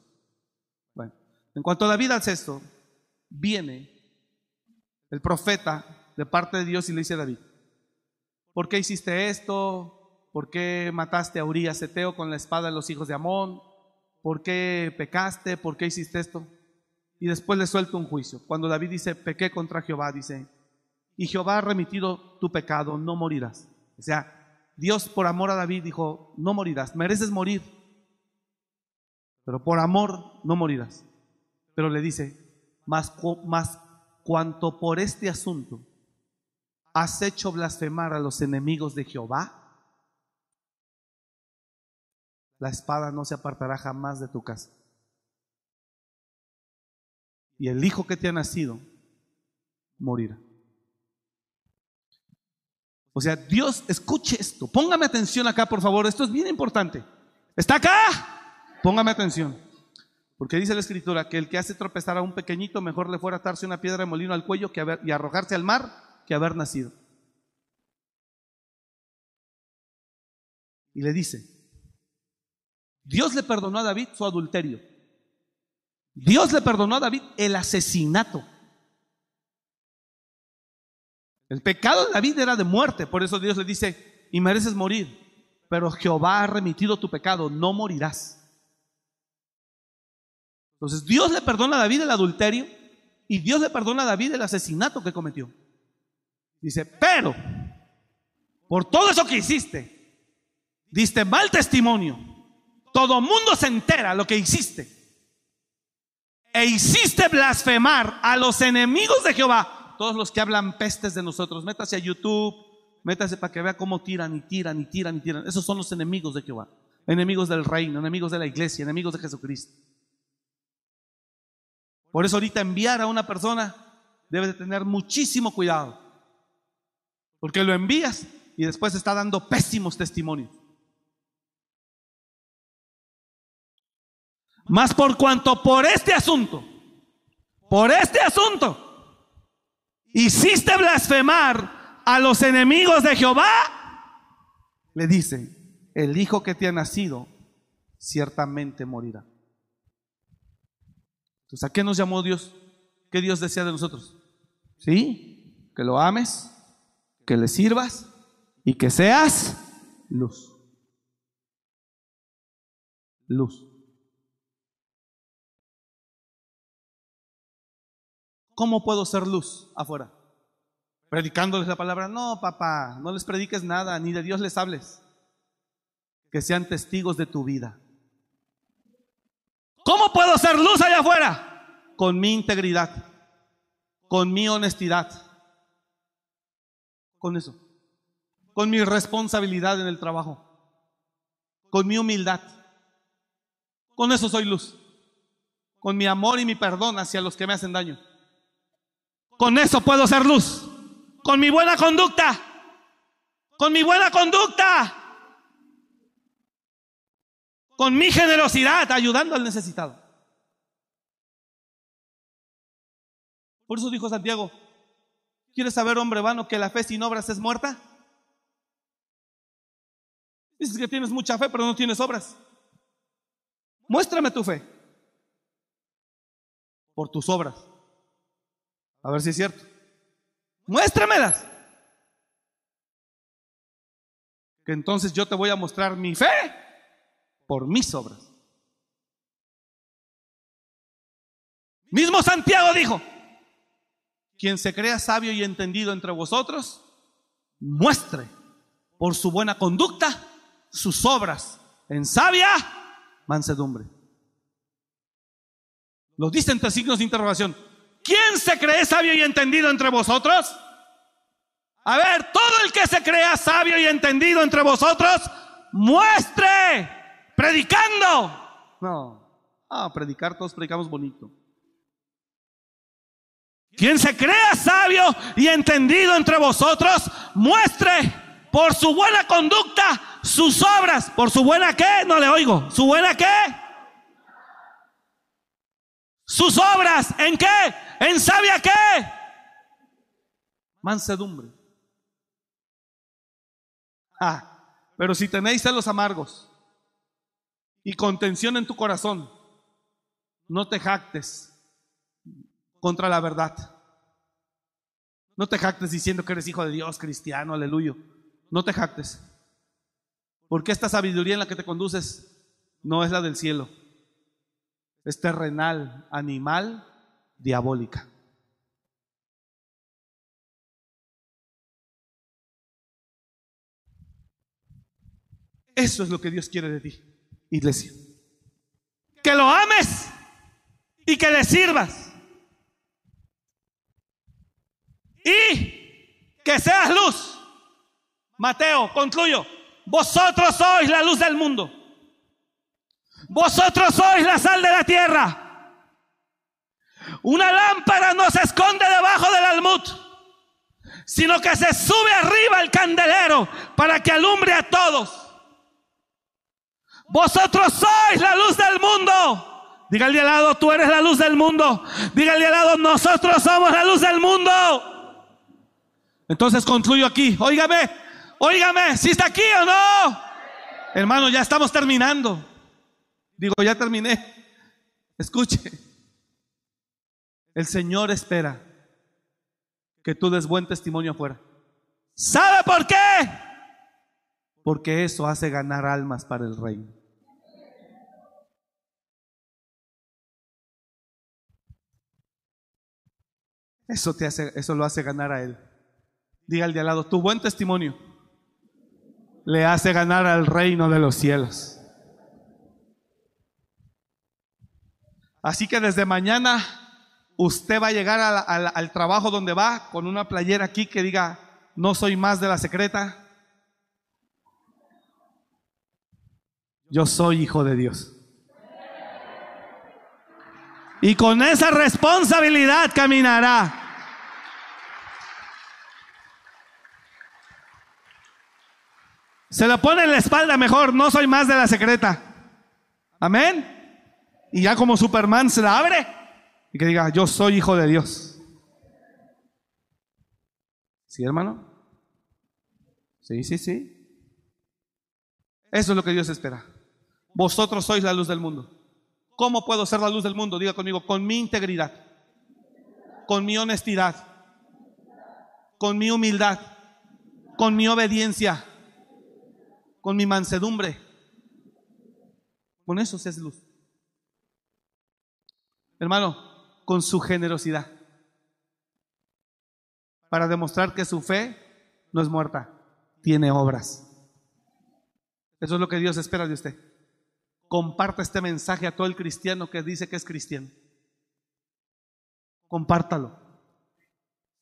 Bueno, en cuanto a David al esto, viene el profeta de parte de Dios y le dice a David, ¿por qué hiciste esto? ¿Por qué mataste a Urias Eteo con la espada de los hijos de Amón? ¿Por qué pecaste? ¿Por qué hiciste esto? Y después le suelta un juicio. Cuando David dice, pequé contra Jehová, dice, y Jehová ha remitido tu pecado, no morirás. O sea, Dios por amor a David dijo, no morirás, mereces morir, pero por amor no morirás. Pero le dice, más, más cuanto por este asunto has hecho blasfemar a los enemigos de Jehová, la espada no se apartará jamás de tu casa. Y el hijo que te ha nacido morirá. O sea, Dios, escuche esto. Póngame atención acá, por favor. Esto es bien importante. ¿Está acá? Póngame atención. Porque dice la escritura que el que hace tropezar a un pequeñito, mejor le fuera atarse una piedra de molino al cuello que y arrojarse al mar que haber nacido. Y le dice, Dios le perdonó a David su adulterio. Dios le perdonó a David el asesinato. El pecado de David era de muerte, por eso Dios le dice, y mereces morir, pero Jehová ha remitido tu pecado, no morirás. Entonces Dios le perdona a David el adulterio y Dios le perdona a David el asesinato que cometió. Dice, pero por todo eso que hiciste, diste mal testimonio, todo mundo se entera lo que hiciste. E hiciste blasfemar a los enemigos de Jehová todos los que hablan pestes de nosotros, métase a YouTube, métase para que vea cómo tiran y tiran y tiran y tiran. Esos son los enemigos de Jehová, enemigos del reino, enemigos de la iglesia, enemigos de Jesucristo. Por eso ahorita enviar a una persona debe de tener muchísimo cuidado, porque lo envías y después está dando pésimos testimonios. Más por cuanto por este asunto, por este asunto, hiciste blasfemar a los enemigos de Jehová, le dice, el hijo que te ha nacido ciertamente morirá. Entonces, ¿a qué nos llamó Dios? ¿Qué Dios desea de nosotros? ¿Sí? Que lo ames, que le sirvas y que seas luz. Luz. ¿Cómo puedo ser luz afuera? Predicándoles la palabra. No, papá, no les prediques nada, ni de Dios les hables. Que sean testigos de tu vida. ¿Cómo puedo ser luz allá afuera? Con mi integridad, con mi honestidad, con eso, con mi responsabilidad en el trabajo, con mi humildad. Con eso soy luz, con mi amor y mi perdón hacia los que me hacen daño. Con eso puedo ser luz. Con mi buena conducta. Con mi buena conducta. Con mi generosidad, ayudando al necesitado. Por eso dijo Santiago, ¿quieres saber, hombre vano, que la fe sin obras es muerta? Dices que tienes mucha fe, pero no tienes obras. Muéstrame tu fe por tus obras. A ver si es cierto. Muéstramelas. Que entonces yo te voy a mostrar mi fe por mis obras. Mismo Santiago dijo, quien se crea sabio y entendido entre vosotros, muestre por su buena conducta sus obras en sabia mansedumbre. Lo dice entre signos de interrogación. ¿Quién se cree sabio y entendido entre vosotros? A ver, todo el que se crea sabio y entendido entre vosotros, muestre, predicando. No, ah, predicar, todos predicamos bonito. Quien se crea sabio y entendido entre vosotros, muestre por su buena conducta sus obras. ¿Por su buena qué? No le oigo. ¿Su buena qué? Sus obras. ¿En qué? ¿En sabia qué? Mansedumbre. Ah, pero si tenéis celos amargos y contención en tu corazón, no te jactes contra la verdad. No te jactes diciendo que eres hijo de Dios, cristiano, aleluya. No te jactes. Porque esta sabiduría en la que te conduces no es la del cielo. Es terrenal, animal, diabólica. Eso es lo que Dios quiere de ti, iglesia. Que lo ames y que le sirvas. Y que seas luz. Mateo, concluyo. Vosotros sois la luz del mundo. Vosotros sois la sal de la tierra. Una lámpara no se esconde debajo del almud, sino que se sube arriba el candelero para que alumbre a todos. Vosotros sois la luz del mundo. Dígale al lado, tú eres la luz del mundo. Dígale al lado, nosotros somos la luz del mundo. Entonces concluyo aquí. Óigame, óigame, si está aquí o no. Hermano, ya estamos terminando. Digo, ya terminé. Escuche. El Señor espera que tú des buen testimonio afuera. ¿Sabe por qué? Porque eso hace ganar almas para el reino. Eso, hace, eso lo hace ganar a Él. Diga al de al lado, tu buen testimonio le hace ganar al reino de los cielos. Así que desde mañana usted va a llegar al, trabajo donde va con una playera aquí que diga, no soy más de la secreta. Yo soy hijo de Dios. Y con esa responsabilidad caminará. Se lo pone en la espalda mejor, no soy más de la secreta. Amén. Y ya como Superman se la abre y que diga, yo soy hijo de Dios. ¿Sí, hermano? Sí, sí, sí. Eso es lo que Dios espera. Vosotros sois la luz del mundo. ¿Cómo puedo ser la luz del mundo? Diga conmigo, con mi integridad, con mi honestidad, con mi humildad, con mi obediencia, con mi mansedumbre. Con eso se es luz. Hermano, con su generosidad. Para demostrar que su fe no es muerta, tiene obras. Eso es lo que Dios espera de usted. Comparta este mensaje a todo el cristiano que dice que es cristiano. Compártalo.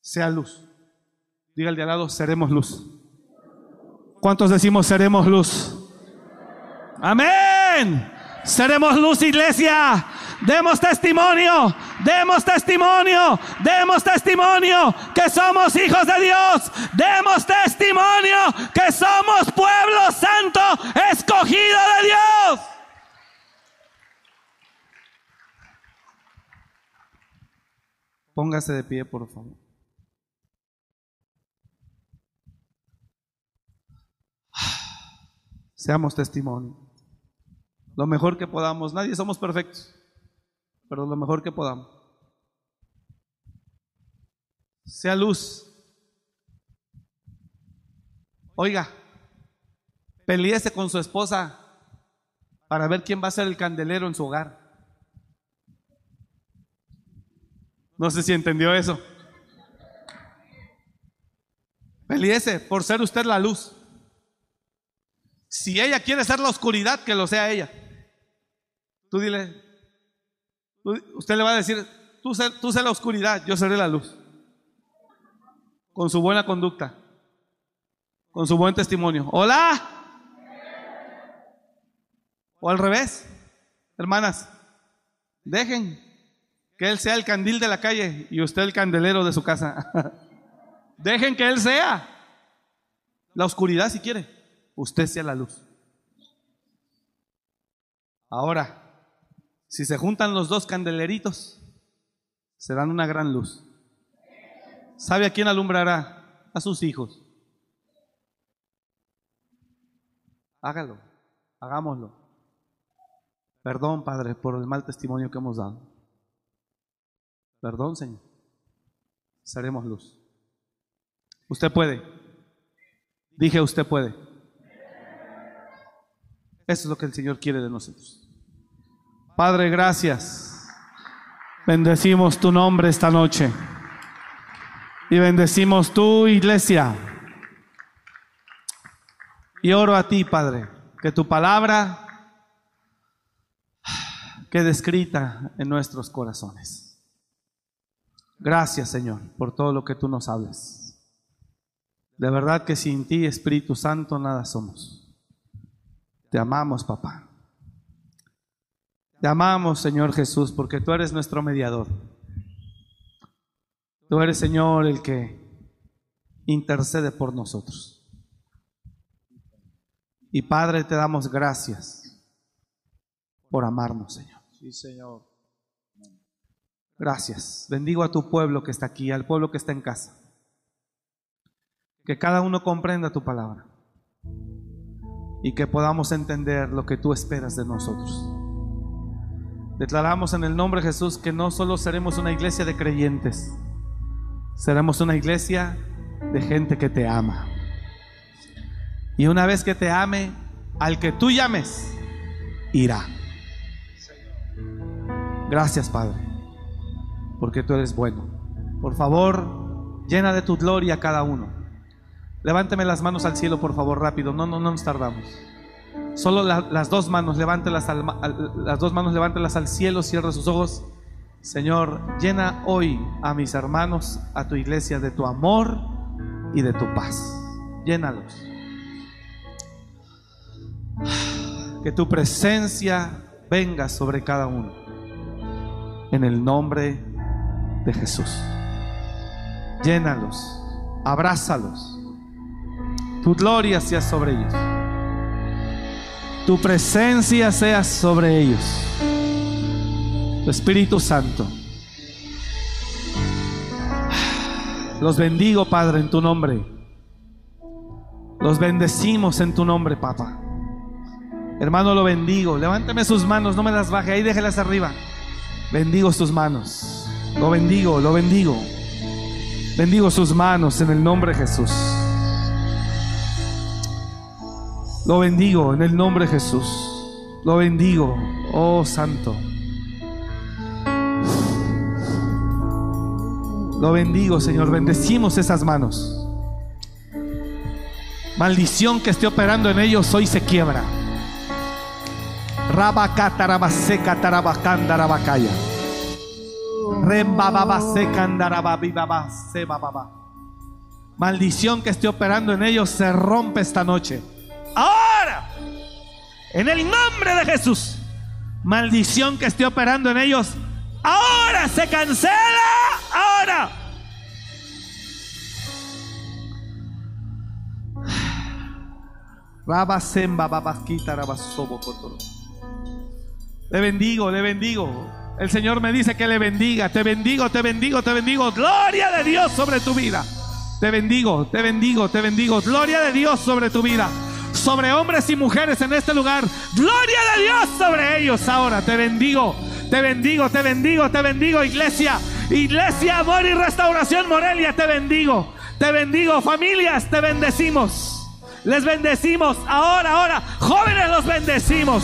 Sea luz. Diga al de al lado, seremos luz. ¿Cuántos decimos seremos luz? Amén. Seremos luz, iglesia. Demos testimonio, demos testimonio, demos testimonio que somos hijos de Dios. Demos testimonio que somos pueblo santo, escogido de Dios. Póngase de pie, por favor. Seamos testimonio. Lo mejor que podamos. Nadie somos perfectos, pero lo mejor que podamos. Sea luz. Oiga, peleese con su esposa para ver quién va a ser el candelero en su hogar. No sé si entendió eso. Peleese por ser usted la luz. Si ella quiere ser la oscuridad, que lo sea ella. Tú dile, Usted le va a decir, tú sé, tú sé la oscuridad, yo seré la luz. Con su buena conducta, con su buen testimonio. Hola. O al revés, hermanas, dejen que Él sea el candil de la calle y usted el candelero de su casa. dejen que Él sea la oscuridad si quiere, usted sea la luz. Ahora, si se juntan los dos candeleritos, se dan una gran luz. ¿Sabe a quién alumbrará? A sus hijos. Hágalo, hagámoslo. Perdón, Padre, por el mal testimonio que hemos dado. Perdón, Señor. Seremos luz. Usted puede. Dije, usted puede. Eso es lo que el Señor quiere de nosotros. Padre, gracias. Bendecimos tu nombre esta noche. Y bendecimos tu iglesia. Y oro a ti, Padre, que tu palabra quede escrita en nuestros corazones. Gracias, Señor, por todo lo que tú nos hables. De verdad que sin ti, Espíritu Santo, nada somos. Te amamos, papá. Te amamos, Señor Jesús, porque tú eres nuestro mediador. Tú eres, Señor, el que intercede por nosotros. Y Padre, te damos gracias por amarnos, Señor. Sí, Señor. Gracias. Bendigo a tu pueblo que está aquí, al pueblo que está en casa. Que cada uno comprenda tu palabra y que podamos entender lo que tú esperas de nosotros. Declaramos en el nombre de Jesús que no solo seremos una iglesia de creyentes, seremos una iglesia de gente que te ama. Y una vez que te ame, al que tú llames, irá. Gracias, Padre, porque tú eres bueno. Por favor, llena de tu gloria a cada uno. Levánteme las manos al cielo, por favor, rápido. No, no, no nos tardamos. Solo las dos manos, levántelas al, las dos manos, levántelas al cielo, cierra sus ojos. Señor, llena hoy a mis hermanos, a tu iglesia, de tu amor y de tu paz. Llénalos. Que tu presencia venga sobre cada uno. En el nombre de Jesús. Llénalos, abrázalos. Tu gloria sea sobre ellos tu presencia sea sobre ellos. Tu Espíritu Santo. Los bendigo, Padre, en tu nombre. Los bendecimos en tu nombre, Papá. Hermano, lo bendigo. Levánteme sus manos, no me las baje, ahí déjelas arriba. Bendigo sus manos. Lo bendigo, lo bendigo. Bendigo sus manos en el nombre de Jesús. Lo bendigo en el nombre de Jesús. Lo bendigo, oh Santo. Lo bendigo, Señor. Bendecimos esas manos. Maldición que esté operando en ellos hoy se quiebra. Rabacatarabaseka tarabacándarabacaya. Maldición que esté operando en ellos se rompe esta noche. Ahora, en el nombre de Jesús, maldición que esté operando en ellos, ahora se cancela. Ahora. Le bendigo, le bendigo. El Señor me dice que le bendiga. Te bendigo, te bendigo, te bendigo. Gloria de Dios sobre tu vida. Te bendigo, te bendigo, te bendigo. Gloria de Dios sobre tu vida sobre hombres y mujeres en este lugar. Gloria de Dios sobre ellos ahora. Te bendigo, te bendigo, te bendigo, te bendigo, iglesia. Iglesia, amor y restauración Morelia, te bendigo. Te bendigo, familias, te bendecimos. Les bendecimos ahora, ahora. Jóvenes, los bendecimos.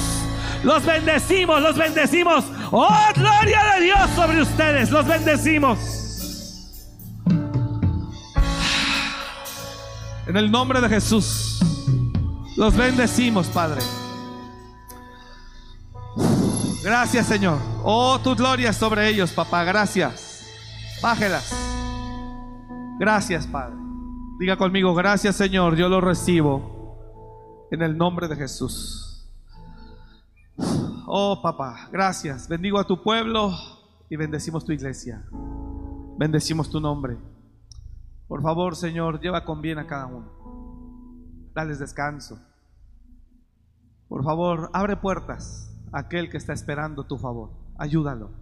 Los bendecimos, los bendecimos. Oh, gloria de Dios sobre ustedes. Los bendecimos. En el nombre de Jesús. Los bendecimos, Padre. Gracias. Señor. Oh, tu gloria sobre ellos, papá. Gracias. Bájelas. Gracias, Padre. Diga conmigo, gracias, Señor. Yo lo recibo en el nombre de Jesús. Oh, papá, gracias. Bendigo a tu pueblo y bendecimos tu iglesia. Bendecimos tu nombre. Por favor, Señor, lleva con bien a cada uno. Dales descanso. Por favor, abre puertas a aquel que está esperando tu favor. Ayúdalo.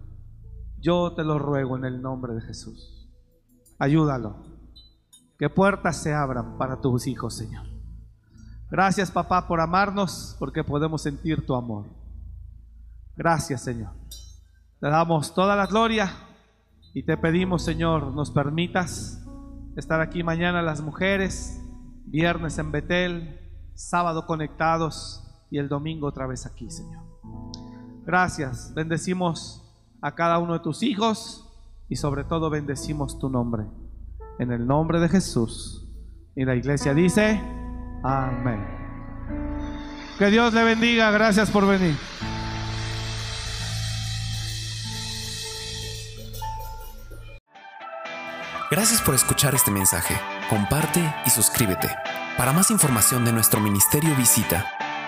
Yo te lo ruego en el nombre de Jesús. Ayúdalo. Que puertas se abran para tus hijos, Señor. Gracias, papá, por amarnos, porque podemos sentir tu amor. Gracias, Señor. Te damos toda la gloria y te pedimos, Señor, nos permitas estar aquí mañana las mujeres, viernes en Betel, sábado conectados y el domingo otra vez aquí, Señor. Gracias. Bendecimos a cada uno de tus hijos y sobre todo bendecimos tu nombre. En el nombre de Jesús. Y la iglesia dice, amén. Que Dios le bendiga. Gracias por venir. Gracias por escuchar este mensaje. Comparte y suscríbete. Para más información de nuestro ministerio visita